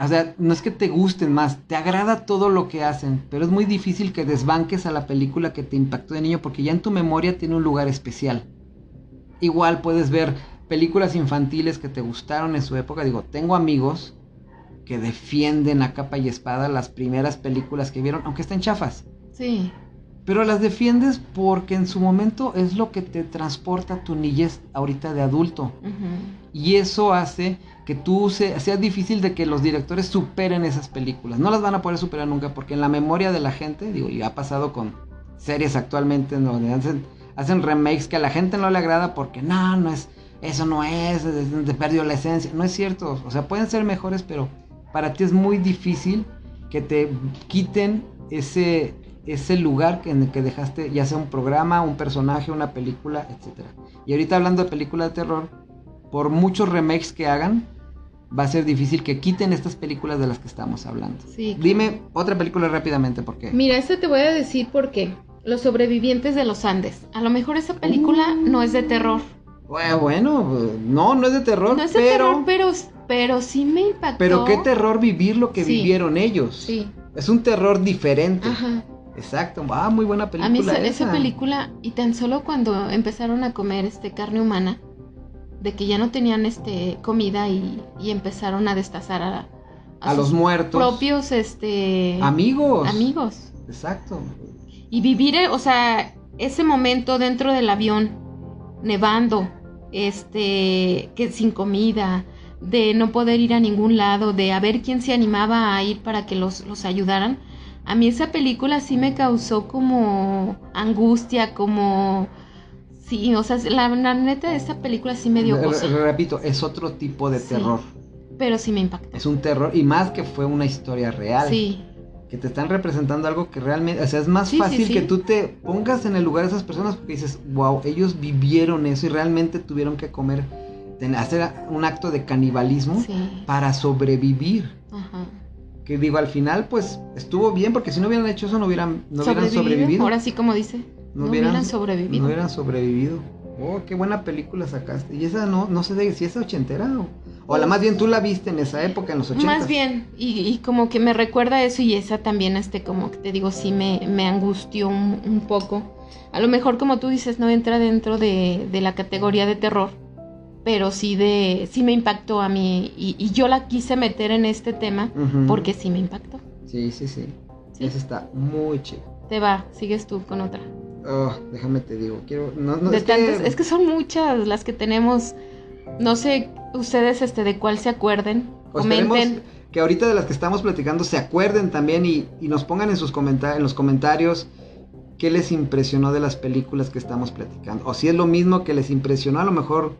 o sea, no es que te gusten más, te agrada todo lo que hacen, pero es muy difícil que desbanques a la película que te impactó de niño porque ya en tu memoria tiene un lugar especial. Igual puedes ver películas infantiles que te gustaron en su época. Digo, tengo amigos que defienden a capa y espada las primeras películas que vieron, aunque estén chafas. Sí. Pero las defiendes porque en su momento es lo que te transporta a tu niñez ahorita de adulto. Y eso hace que tú sea difícil de que los directores superen esas películas. No las van a poder superar nunca porque en la memoria de la gente, digo, y ha pasado con series actualmente donde hacen, hacen remakes que a la gente no le agrada porque no, no es, eso no es, te perdió la esencia. No es cierto, o sea, pueden ser mejores, pero para ti es muy difícil que te quiten ese, ese lugar en el que dejaste, ya sea un programa, un personaje, una película, etc. Y ahorita hablando de películas de terror, por muchos remakes que hagan, va a ser difícil que quiten estas películas de las que estamos hablando. Dime otra película rápidamente, ¿por qué? Mira, esta te voy a decir por qué. Los sobrevivientes de los Andes. A lo mejor esa película uh. no es de terror. Bueno, no, no es de terror, no es de terror, pero, pero sí me impactó. Pero qué terror vivir lo que vivieron ellos. Sí. Es un terror diferente. Ajá. Exacto. Ah, muy buena película. A mí esa película, y tan solo cuando empezaron a comer este carne humana, de que ya no tenían este comida y, empezaron a destazar a, a, los muertos. propios este amigos. amigos. Exacto. Y vivir eh, o sea ese momento dentro del avión nevando este que sin comida de no poder ir a ningún lado de a ver quién se animaba a ir para que los, los ayudaran a mí esa película sí me causó como angustia como Sí, o sea, la, neta de esta película sí me dio cosa. Repito, es otro tipo de terror. Pero sí me impacta. Es un terror, y más que fue una historia real. Sí. Que te están representando algo que realmente, o sea, es más fácil que tú te pongas en el lugar de esas personas porque dices, wow, ellos vivieron eso y realmente tuvieron que comer, hacer un acto de canibalismo para sobrevivir. Ajá. Que digo, al final, pues estuvo bien porque si no hubieran hecho eso, no hubieran, no hubieran sobrevivido. Ahora sí, como dice no, hubieran, sobrevivido. No hubieran sobrevivido. Oh, qué buena película sacaste. Y esa no, no sé si es ochentera O la más bien tú la viste en esa época, en los 80. Más bien, y, y como que me recuerda eso y esa también, este, como que te digo, sí me, me angustió un, un poco. A lo mejor, como tú dices, no entra dentro de, de la categoría de terror, pero sí de sí me impactó a mí y, y yo la quise meter en este tema porque sí me impactó. Sí, sí, sí. Sí. Esa está muy chida. Te va, sigues tú con otra. Oh, déjame te digo, quiero... No, no, de es, tantas, que, es que son muchas las que tenemos. No sé ustedes este de cuál se acuerden. pues, Comenten. que ahorita de las que estamos platicando se acuerden también y, y nos pongan en, sus en los comentarios qué les impresionó de las películas que estamos platicando. O si es lo mismo que les impresionó, a lo mejor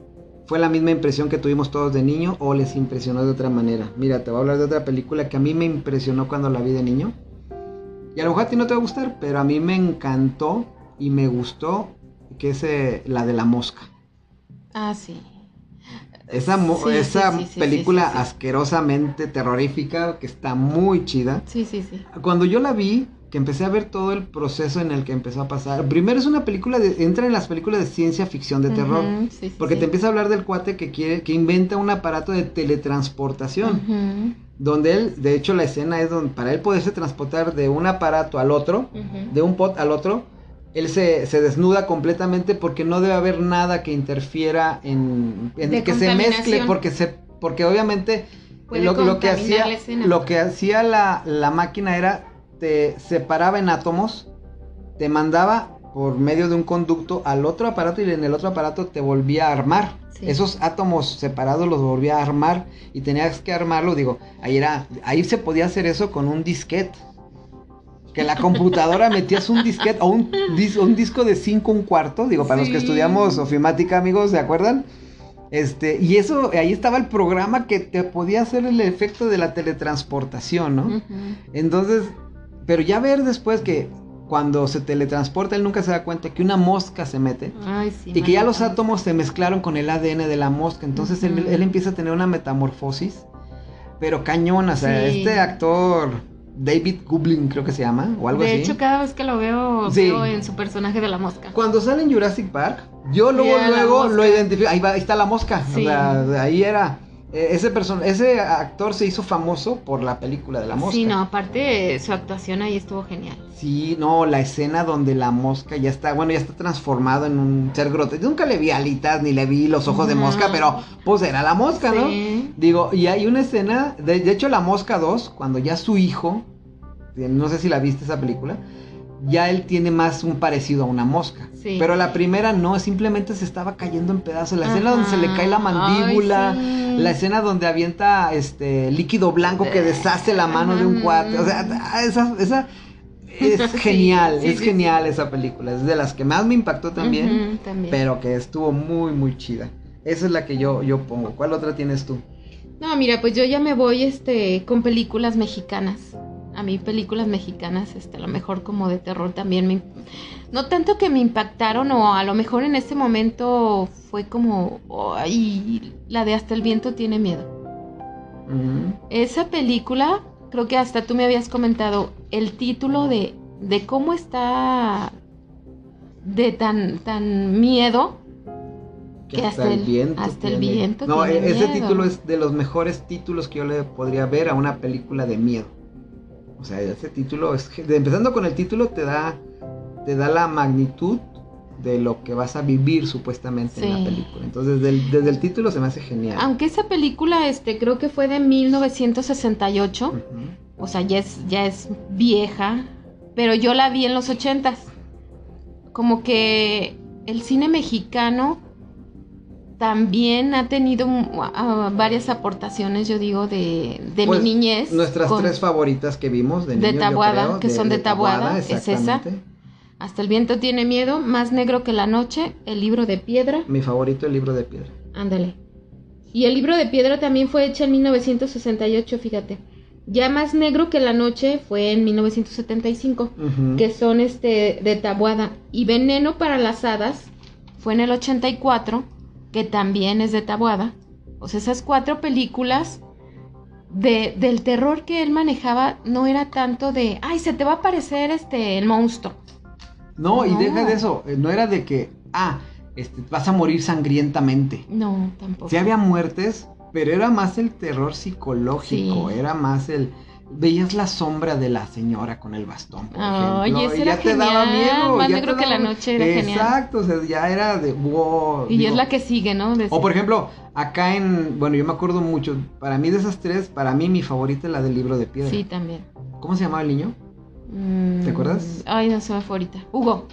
fue la misma impresión que tuvimos todos de niño o les impresionó de otra manera. Mira, te voy a hablar de otra película que a mí me impresionó cuando la vi de niño. Y a lo mejor a ti no te va a gustar, pero a mí me encantó y me gustó, que es eh, la de la mosca. Ah, sí. Esa, Sí, esa sí, sí, película asquerosamente terrorífica que está muy chida. Sí, sí, sí. Cuando yo la vi, que empecé a ver todo el proceso en el que empezó a pasar. Primero es una película de entra en las películas de ciencia ficción de terror, Ujú, sí, sí, porque te empieza a hablar del cuate que quiere que inventa un aparato de teletransportación, donde él, de hecho la escena es donde para él poderse transportar de un aparato al otro, de un pot al otro, él se, se desnuda completamente porque no debe haber nada que interfiera en, en que se mezcle, porque se, porque obviamente lo, lo que hacía, lo que hacía la, la máquina era te separaba en átomos, te mandaba por medio de un conducto al otro aparato y en el otro aparato te volvía a armar. Sí. Esos átomos separados los volvía a armar y tenías que armarlo, digo, ahí era, ahí se podía hacer eso con un disquete. Que la computadora metías un disquete o un, dis- un disco de 5 un cuarto, digo, para los que estudiamos ofimática, amigos, ¿se acuerdan? Este, y eso, ahí estaba el programa que te podía hacer el efecto de la teletransportación, ¿no? Entonces, pero ya ver después que cuando se teletransporta, él nunca se da cuenta que una mosca se mete. Ay, sí. Y que ya los átomos se mezclaron con el ADN de la mosca. Entonces él, él empieza a tener una metamorfosis. Pero cañona, o sea, Sí. este actor, David Goblin creo que se llama, o algo de así. hecho, cada vez que lo veo, Sí. veo en su personaje de la mosca. Cuando sale en Jurassic Park, yo luego, luego lo identifico. Ahí, va, ahí está la mosca. Sí. O sea, de ahí era. Eh, ese, person ese actor se hizo famoso por la película de la mosca. Sí, no, aparte su actuación ahí estuvo genial. Sí, no, la escena donde la mosca ya está, bueno, ya está transformado en un ser grotesco. Nunca le vi alitas ni le vi los ojos de mosca, pero pues era la mosca, ¿no? Sí. Digo, y hay una escena, de, de hecho la mosca 2, cuando ya su hijo, eh, no sé si la viste esa película, ya él tiene más un parecido a una mosca. Sí. Pero la primera no, simplemente se estaba cayendo en pedazos. La escena donde se le cae la mandíbula, Ay, sí. la escena donde avienta este líquido blanco que deshace la mano de un cuate. O sea, esa, esa es genial, sí, es genial esa película. Es de las que más me impactó también, también. pero que estuvo muy, muy chida. Esa es la que yo, yo pongo. ¿Cuál otra tienes tú? No, mira, pues yo ya me voy este con películas mexicanas. A mí películas mexicanas, este, a lo mejor como de terror también me no tanto que me impactaron o a lo mejor en este momento fue como ay, la de hasta el viento tiene miedo. Esa película, creo que hasta tú me habías comentado el título de de cómo está de tan tan miedo Que hasta el- viento hasta el viento No, tiene ese miedo. título es de los mejores títulos que yo le podría ver a una película de miedo. O sea, ese título es empezando con el título te da te da la magnitud de lo que vas a vivir supuestamente en la película. Entonces, desde el, desde el título se me hace genial. Aunque esa película, este, creo que fue de 1968, Ujú. o sea, ya es, ya es vieja, pero yo la vi en los ochentas. Como que el cine mexicano también ha tenido varias aportaciones, yo digo, de, de Pues, mi niñez. Nuestras con tres favoritas que vimos de, De niños, Taboada, creo, que son de Taboada, es esa. Hasta el viento tiene miedo, Más negro que la noche, El libro de piedra. Mi favorito, el libro de piedra. Ándale. Y el libro de piedra también fue hecha en 1968, fíjate. Ya más negro que la noche fue en 1975, Ujú. que son este de Tabuada. Y Veneno para las hadas fue en el 84, que también es de Tabuada. O sea, esas cuatro películas de, del terror que él manejaba no era tanto de, ay, se te va a aparecer este el monstruo. No, y deja de eso. eh, No era de que, ah, este, vas a morir sangrientamente. No, tampoco. Si había muertes pero era más el terror psicológico, Sí. era más el veías la sombra de la señora con el bastón, por Ay, ejemplo, ese y era ya te daba miedo, Más ya negro te que la noche era genial. Exacto, o sea, ya era de wow. Y digo, es la que sigue, ¿no? De- o por ejemplo, acá en, bueno, yo me acuerdo mucho, para mí de esas tres, para mí mi favorita es la del libro de piedra. Sí, también. ¿Cómo se llamaba el niño? Mm, ¿Te acuerdas? Ay, no se me fue ahorita. Hugo,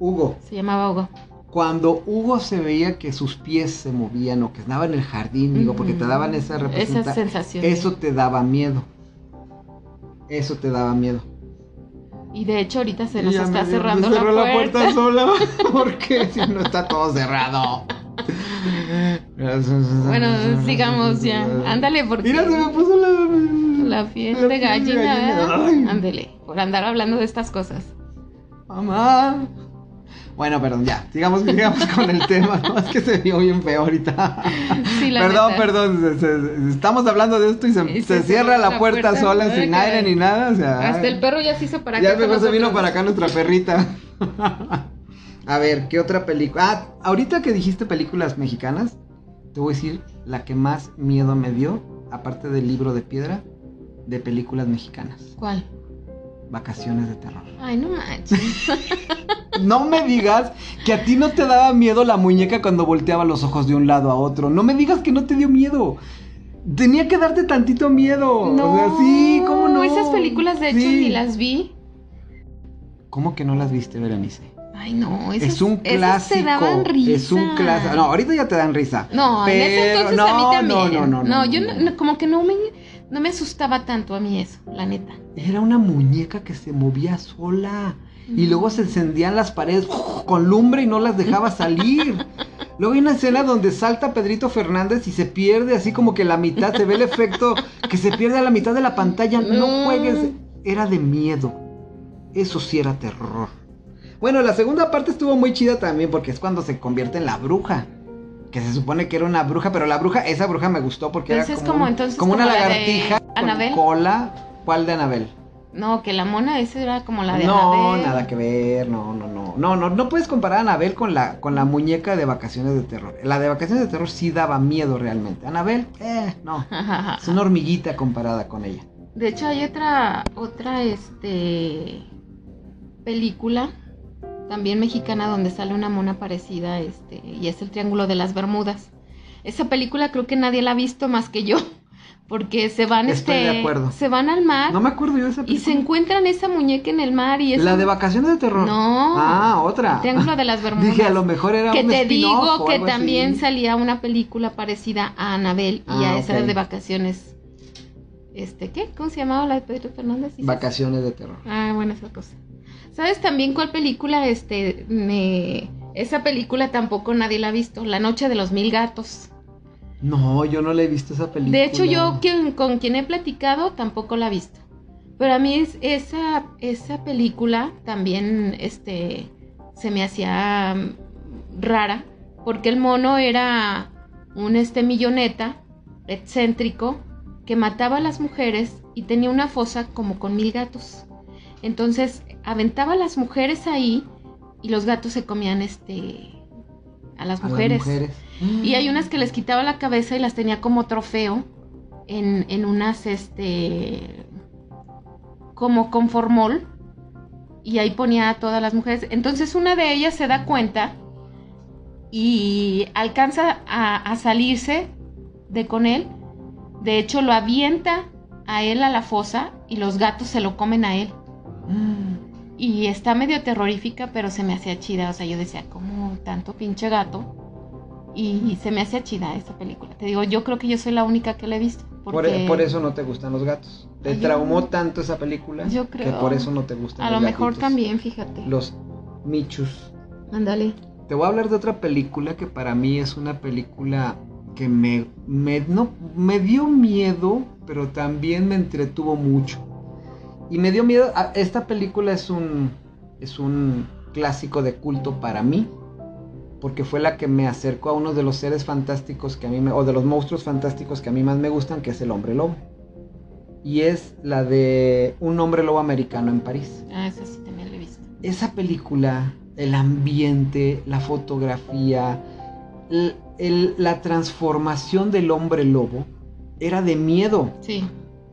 Hugo. se llamaba Hugo. Cuando Hugo se veía que sus pies se movían o que andaba en el jardín, digo, porque te daban esa Esa representación. sensación. Eso te daba miedo. Eso te daba miedo. Y de hecho ahorita se nos está me- me cerrando cerró la puerta. sola. porque si no está todo cerrado. Bueno, sigamos ya. Ándale, porque Mira, se me puso la. la piel la de gallina. Ándale, por andar hablando de estas cosas. Mamá. Bueno, perdón, ya. Sigamos, sigamos con el tema. No, es que se vio bien feo ahorita. Sí, la perdón, neta. perdón. se- se- estamos hablando de esto y se, cierra la la puerta, puerta. sola, sin aire ni nada. O sea, Hasta el perro ya se hizo para ya acá. mejor se vino para acá nuestra perrita. A ver, ¿qué otra película? Ah, ahorita que dijiste películas mexicanas, te voy a decir la que más miedo me dio, aparte del libro de piedra, de películas mexicanas. ¿Cuál? Vacaciones de terror. Ay, no manches. No me digas que a ti no te daba miedo la muñeca cuando volteaba los ojos de un lado a otro. No me digas que no te dio miedo. Tenía que darte tantito miedo. No, O sea, sí, ¿cómo no? Esas películas de hecho Sí. ni las vi. ¿Cómo que no las viste, Berenice? Ay, no, es un clásico. te daban risa. Es un clásico. No, ahorita ya te dan risa. No, en ese Pero- entonces no, a mí también. No, no, no. No, yo no- no, como que no me, no me asustaba tanto a mí eso, la neta. Era una muñeca que se movía sola. Y luego se encendían las paredes con lumbre y no las dejaba salir. Luego hay una escena donde salta Pedrito Fernández y se pierde así como que la mitad, se ve el efecto que se pierde a la mitad de la pantalla. No No. juegues. Era de miedo. Eso sí era terror. Bueno, la segunda parte estuvo muy chida también porque es cuando se convierte en la bruja. Que se supone que era una bruja, pero la bruja, esa bruja me gustó porque Entonces, era como, como- un- entonces, como una la lagartija con cola. ¿Cuál de Anabel? No, que la mona esa era como la de no, Annabelle. nada que ver, no, no, no. No, no, no puedes comparar a Anabel con la, con la muñeca de vacaciones de terror. La de vacaciones de terror sí daba miedo realmente. Anabel, eh, no. Es una hormiguita comparada con ella. De hecho, hay otra, otra, este, película, también mexicana, donde sale una mona parecida, este, y es el Triángulo de las Bermudas. Esa película creo que nadie la ha visto más que yo, porque se van, Estoy este, de acuerdo. se van al mar No me acuerdo yo de esa y se encuentran esa muñeca en el mar y es La un- de vacaciones de terror. No. Ah, otra. el Triángulo de las Bermudas. Dije, a lo mejor era que un te digo que así. también salía una película parecida a Anabel y Ah, a esa ok. de vacaciones. Este, ¿qué? ¿Cómo se llamaba la de Pedro Fernández? Vacaciones de terror. Ah, bueno, esa cosa. ¿Sabes también cuál película? Este, me... Esa película tampoco nadie la ha visto. La noche de los mil gatos. No, yo no le he visto esa película. De hecho, yo quien- con quien he platicado tampoco la he visto. Pero a mí es, esa, esa película también este, se me hacía mm, rara. Porque el mono era un este milloneta excéntrico que mataba a las mujeres y tenía una fosa como con mil gatos. Entonces aventaba a las mujeres ahí y los gatos se comían este a las A las mujeres. mujeres. Y hay unas que les quitaba la cabeza y las tenía como trofeo en, en unas, este, como con formol. Y ahí ponía a todas las mujeres. Entonces una de ellas se da cuenta y alcanza a, a salirse de con él. De hecho lo avienta a él a la fosa y los gatos se lo comen a él. Y está medio terrorífica, pero se me hacía chida. O sea, yo decía, ¿cómo tanto pinche gato? Y se me hacía chida esa película. Te digo, yo creo que yo soy la única que la he visto. Por, Porque por eso no te gustan los gatos. Te yo- traumó tanto esa película Yo que creo. por eso no te gustan a los lo mejor también, fíjate. Los Michus. Ándale. Te voy a hablar de otra película que para mí es una película que me, me, no, me dio miedo, pero también me entretuvo mucho. Y me dio miedo. a- Esta película es un, es un clásico de culto para mí, porque fue la que me acercó a uno de los seres fantásticos que a mí me, o de los monstruos fantásticos que a mí más me gustan, que es el hombre lobo. Y es la de un hombre lobo americano en París Ah, esa sí también la he visto. esa película, el ambiente, la fotografía, el- la transformación del hombre lobo era de miedo. Sí.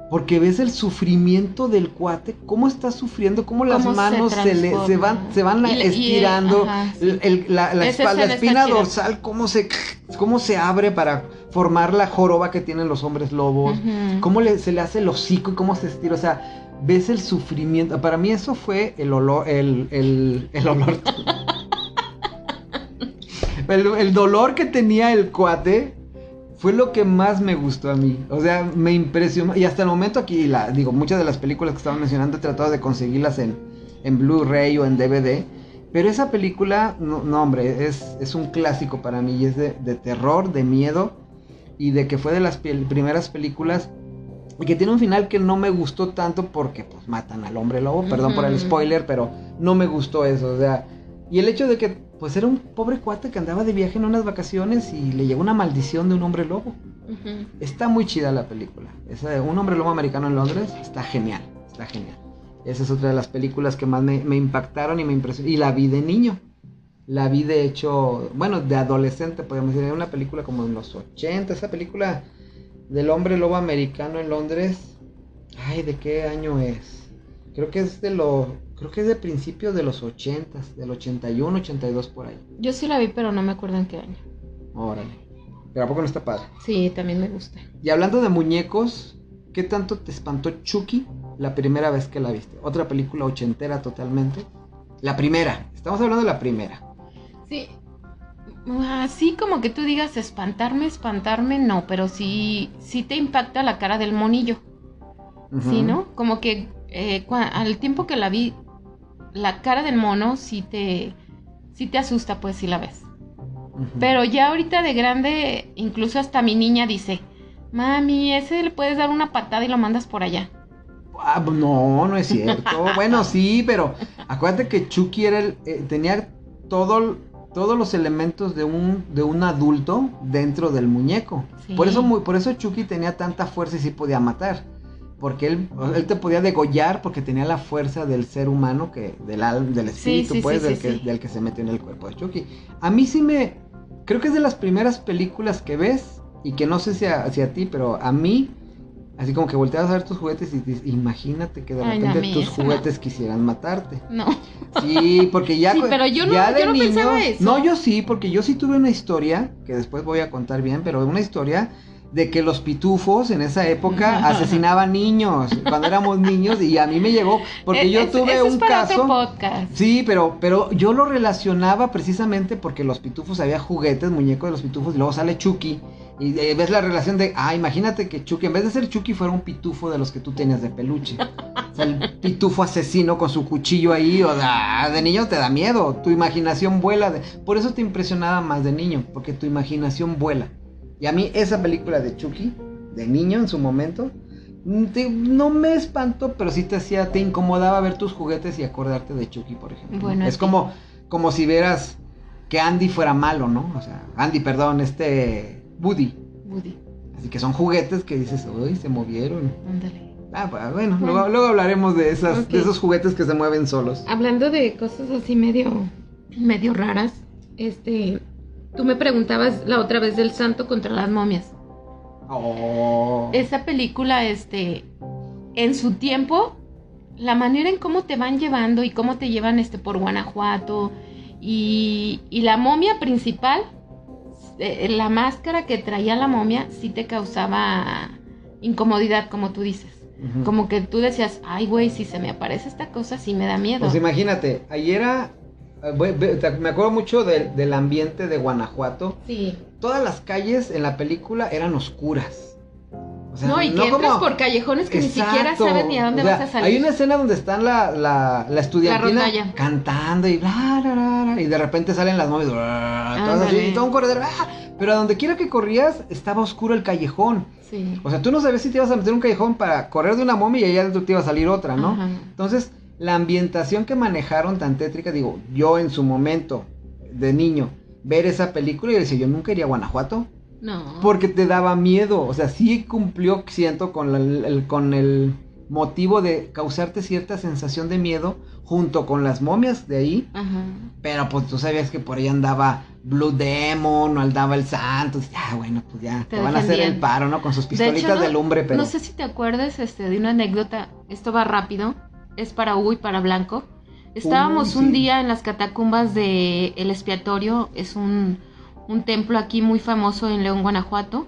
Porque ves el sufrimiento del cuate, cómo está sufriendo, cómo las Cómo manos se, le, se van, se van Y le- y, estirando, ajá, sí. el- la, la la espina dorsal, cómo se, cómo se abre para formar la joroba que tienen los hombres lobos, cómo le- se le hace el hocico y cómo se estira, o sea, ves el sufrimiento. Para mí eso fue el olor, el, el, el olor. el, el dolor que tenía el cuate fue lo que más me gustó a mí. O sea, me impresionó. Y hasta el momento aquí, la, digo, muchas de las películas que estaban mencionando he tratado de conseguirlas en, en Blu-ray o en DVD. Pero esa película, no, no, hombre, es, es un clásico para mí. Y es de, de terror, de miedo. Y de que fue de las primeras películas. Y que tiene un final que no me gustó tanto porque pues matan al hombre lobo. Perdón por el spoiler, pero no me gustó eso. O sea, y el hecho de que pues era un pobre cuate que andaba de viaje en unas vacaciones y le llegó una maldición de un hombre lobo. Está muy chida la película. Esa de un hombre lobo americano en Londres está genial. Está genial. Esa es otra de las películas que más me, me impactaron y me impresionó. Y la vi de niño. La vi de hecho, bueno, de adolescente, podemos decir. Era una película como en los 80. Esa película del hombre lobo americano en Londres. Ay, ¿de qué año es? Creo que es de los. Creo que es de principios de los 80, del 81, 82 por ahí. Yo sí la vi, pero no me acuerdo en qué año. Órale. Pero ¿a poco no está padre? Sí, también me gusta. Y hablando de muñecos, ¿qué tanto te espantó Chucky la primera vez que la viste? Otra película ochentera totalmente. La primera, estamos hablando de la primera. Sí. Así como que tú digas espantarme, espantarme, no, pero sí, sí te impacta la cara del monillo. Sí, ¿no? Como que eh, al tiempo que la vi, la cara del mono sí te, sí te asusta, pues, si la ves. Pero ya ahorita de grande, incluso hasta mi niña dice, mami, ese le puedes dar una patada y lo mandas por allá. Ah, no, no es cierto. bueno, sí, pero acuérdate que Chucky era el, eh, tenía todo, todos los elementos de un, de un adulto dentro del muñeco. Sí. Por, eso, mu- por eso Chucky tenía tanta fuerza y sí podía matar. Porque él, él te podía degollar porque tenía la fuerza del ser humano, que del, del espíritu, sí, pues, sí, del, que, sí. del que se metió en el cuerpo de Chucky. A mí sí me... Creo que es de las primeras películas que ves y que no sé si a, si a ti, pero a mí, así como que volteas a ver tus juguetes y dices, imagínate que de Ay, no, repente mí tus no. juguetes quisieran matarte. No. Sí, porque ya... Sí, pero yo no- ya de yo no pensaba eso. No, yo sí, porque yo sí tuve una historia, que después voy a contar bien, pero una historia de que los pitufos en esa época asesinaban niños cuando éramos niños y a mí me llegó porque Eh, yo tuve eso es un para caso otro podcast. Sí, pero, pero yo lo relacionaba precisamente porque los pitufos había juguetes, muñecos de los pitufos, y luego sale Chucky. Y eh, ves la relación de, ah, imagínate que Chucky, en vez de ser Chucky, fuera un pitufo de los que tú tenías de peluche. O sea, el pitufo asesino con su cuchillo ahí, o sea, de niño te da miedo, tu imaginación vuela. de- Por eso te impresionaba más de niño, porque tu imaginación vuela. Y a mí esa película de Chucky, de niño en su momento, mm, te- no me espantó, pero sí te hacía, te incomodaba ver tus juguetes y acordarte de Chucky, por ejemplo. Bueno, es sí. como, como si vieras que Andy fuera malo, ¿no? O sea, Andy, perdón, este Woody. Woody, Así que son juguetes que dices, uy, se movieron. ándale. Ah, bueno, Bueno. Luego, luego hablaremos de, esas, de esos juguetes que se mueven solos. Hablando de cosas así medio, medio raras, este, tú me preguntabas la otra vez del santo contra las momias. Oh. Esa película, este, en su tiempo, la manera en cómo te van llevando y cómo te llevan, este, por Guanajuato y, y la momia principal, eh, la máscara que traía la momia, sí te causaba incomodidad, como tú dices. Como que tú decías, ay, güey, si se me aparece esta cosa, sí me da miedo. Pues imagínate, ayer era. Eh, Me acuerdo mucho del- del ambiente de Guanajuato. Sí. Todas las calles en la película eran oscuras. O sea, no, y que entras como- por callejones que ni siquiera sabes ni a dónde O sea, vas a salir. Hay una escena donde están la, la, la estudiantina cantando y bla, bla, bla, bla, y de repente salen las bla, todas así, y todo un corredor, ¡ah! pero a donde quiera que corrías estaba oscuro el callejón. Sí. O sea, tú no sabías si te ibas a meter un callejón para correr de una momia y allá adentro te iba a salir otra, ¿no? Ajá. Entonces, la ambientación que manejaron tan tétrica, digo, yo en su momento de niño, ver esa película y decía, yo nunca iría a Guanajuato. No. Porque te daba miedo. O sea, sí cumplió, siento, con, la- el, con el motivo de causarte cierta sensación de miedo junto con las momias de ahí. Ajá. Pero pues tú sabías que por ahí andaba Blue Demon o al Dava el Santo. Ya, bueno, pues ya, te, van a hacer el paro, ¿no? Con sus pistolitas de, lumbre, pero... No sé si te acuerdas este, de una anécdota, esto va rápido, es para Hugo y para Blanco. Estábamos un día en las catacumbas de El Expiatorio, es un, un templo aquí muy famoso en León, Guanajuato,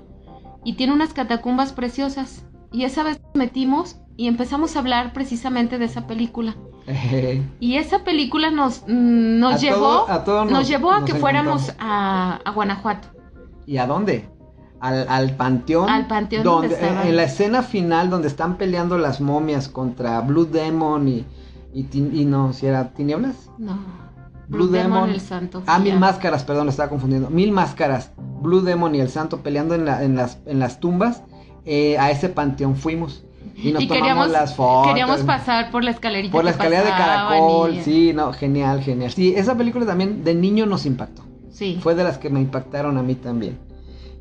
y tiene unas catacumbas preciosas. Y esa vez nos metimos y empezamos a hablar precisamente de esa película. y esa película nos, mm, nos llevó, a nos, llevó a que fuéramos a, Guanajuato. ¿Y a dónde? Al, panteón. Al panteón donde, en, la escena final donde están peleando las momias contra Blue Demon y, y, no, si era Tinieblas. No. Blue, Demon, el santo. Ah, mil máscaras, perdón, lo estaba confundiendo. Mil máscaras. Blue Demon y el santo peleando en, en, las, en las tumbas. Eh, a ese panteón fuimos. Y nos tomamos queríamos, las fotos. Queríamos pasar por la escalerita. Por la escalera de caracol, sí, no, genial, genial. Sí, esa película también de niño nos impactó. Sí. Fue de las que me impactaron a mí también.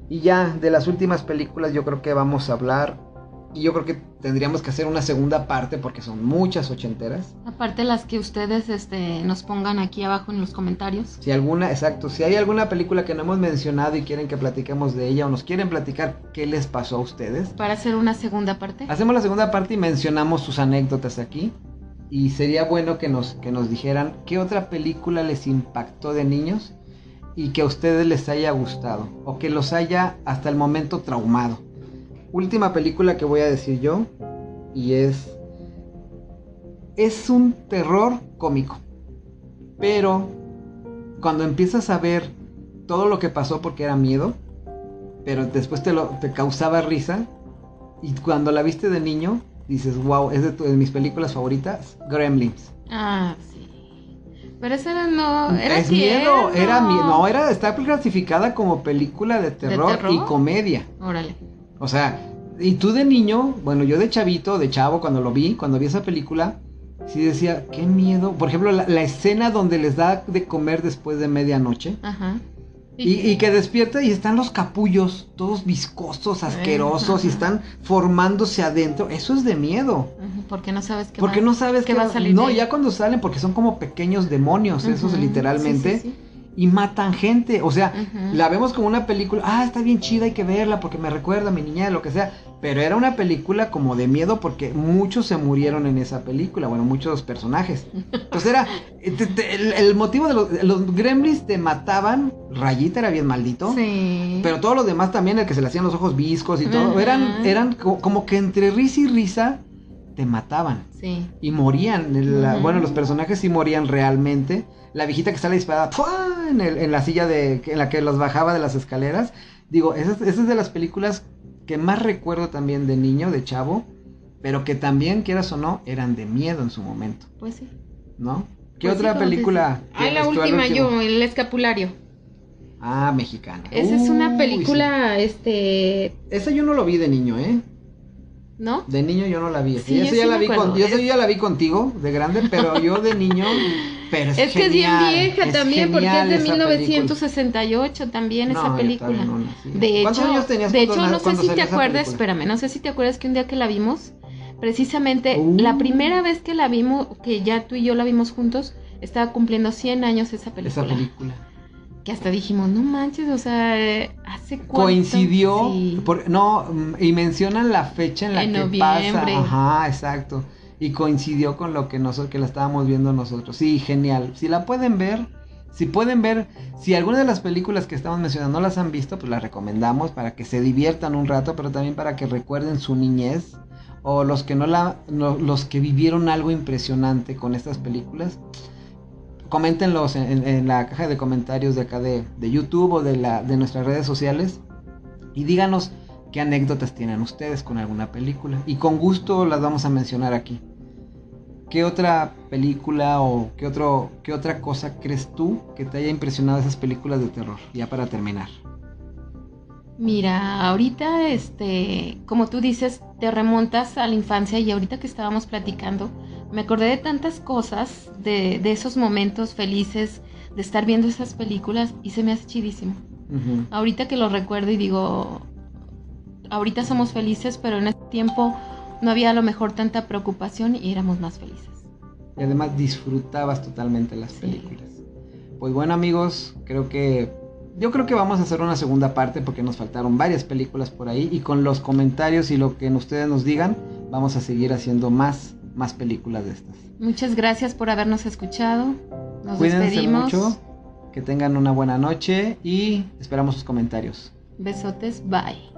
Y ya, de las últimas películas yo creo que vamos a hablar y yo creo que tendríamos que hacer una segunda parte porque son muchas ochenteras. Aparte las que ustedes este, nos pongan aquí abajo en los comentarios. Si alguna, exacto, si hay alguna película que no hemos mencionado y quieren que platiquemos de ella o nos quieren platicar qué les pasó a ustedes. Para hacer una segunda parte. Hacemos la segunda parte y mencionamos sus anécdotas aquí. Y sería bueno que nos, que nos dijeran qué otra película les impactó de niños y que a ustedes les haya gustado o que los haya hasta el momento traumado última película que voy a decir yo. Y es. Es un terror cómico. Pero cuando empiezas a ver todo lo que pasó porque era miedo, pero después te, lo, te causaba risa, y cuando la viste de niño, dices, wow, es de, de mis películas favoritas, Gremlins. Ah, sí. Pero esa era no, era es miedo, era miedo, no, era está clasificada como película de terror, ¿De terror? y comedia. Órale. O sea, y tú de niño, bueno, yo de chavito, de chavo, cuando lo vi, cuando vi esa película, sí decía, qué miedo. Por ejemplo, la, escena donde les da de comer después de medianoche. Ajá. Y, que despierta y están los capullos, todos viscosos, asquerosos, y están formándose adentro. Eso es de miedo. Porque no sabes qué Porque no sabes qué va a salir. No, ya cuando salen, porque son como pequeños demonios, esos literalmente. Sí, y matan gente. O sea, la vemos como una película, ah, está bien chida, hay que verla porque me recuerda a mi niña, lo que sea. Pero era una película como de miedo porque muchos se murieron en esa película, bueno, muchos personajes. Entonces era, el, motivo de los, los, gremlins te mataban, Rayita era bien maldito, sí. pero todos los demás también, el que se le hacían los ojos viscos y todo, eran, eran como que entre risa y risa te mataban. Sí. Y morían. Bueno, los personajes sí morían realmente. La viejita que sale disparada en, en, la silla de, en la que los bajaba de las escaleras. Digo, esa, esa es de las películas que más recuerdo también de niño, de chavo, pero que también, quieras o no, eran de miedo en su momento. Pues sí. ¿No? ¿Qué pues otra película? Ah, la última yo, El Escapulario. Ah, mexicana. Esa es una película, este... Esa yo no lo vi de niño, ¿eh? ¿No? De niño yo no la vi. Sí, yo, ya la vi con, yo, ya la vi contigo, de grande, pero yo de niño. Pero es, es que es bien vieja también, porque es de 1968 también esa película. de hecho, años tenías de hecho no sé si te acuerdas, espérame, no sé si te acuerdas que un día que la vimos, precisamente la uh. primera vez que la vimos, que ya tú y yo la vimos juntos, estaba cumpliendo 100 años esa película. Esa película que hasta dijimos, no manches, o sea, hace cuánto. Coincidió, no, mm, y mencionan la fecha en la que noviembre. pasa. Ajá, exacto. Y coincidió con lo que nosotros, que la estábamos viendo nosotros. Sí, genial. Si la pueden ver, si pueden ver, si alguna de las películas que estamos mencionando no las han visto, pues las recomendamos para que se diviertan un rato, pero también para que recuerden su niñez. O los que no la, los que vivieron algo impresionante con estas películas coméntenlos en, la caja de comentarios de acá de, YouTube o de, la, de nuestras redes sociales y díganos qué anécdotas tienen ustedes con alguna película y con gusto las vamos a mencionar aquí. ¿Qué otra película o qué, otro, qué otra cosa crees tú que te haya impresionado esas películas de terror? Ya para terminar. Mira, ahorita, este, como tú dices, te remontas a la infancia y ahorita que estábamos platicando, me acordé de tantas cosas, de, de esos momentos felices, de estar viendo esas películas y se me hace chidísimo. Ahorita que lo recuerdo y digo, ahorita somos felices, pero en ese tiempo no había a lo mejor tanta preocupación y éramos más felices. Y además disfrutabas totalmente las películas. Pues bueno amigos, creo que yo creo que vamos a hacer una segunda parte porque nos faltaron varias películas por ahí y con los comentarios y lo que ustedes nos digan, vamos a seguir haciendo más, más películas de estas. Muchas gracias por habernos escuchado. Nos Cuídense despedimos. mucho, que tengan una buena noche y esperamos sus comentarios. Besotes, bye.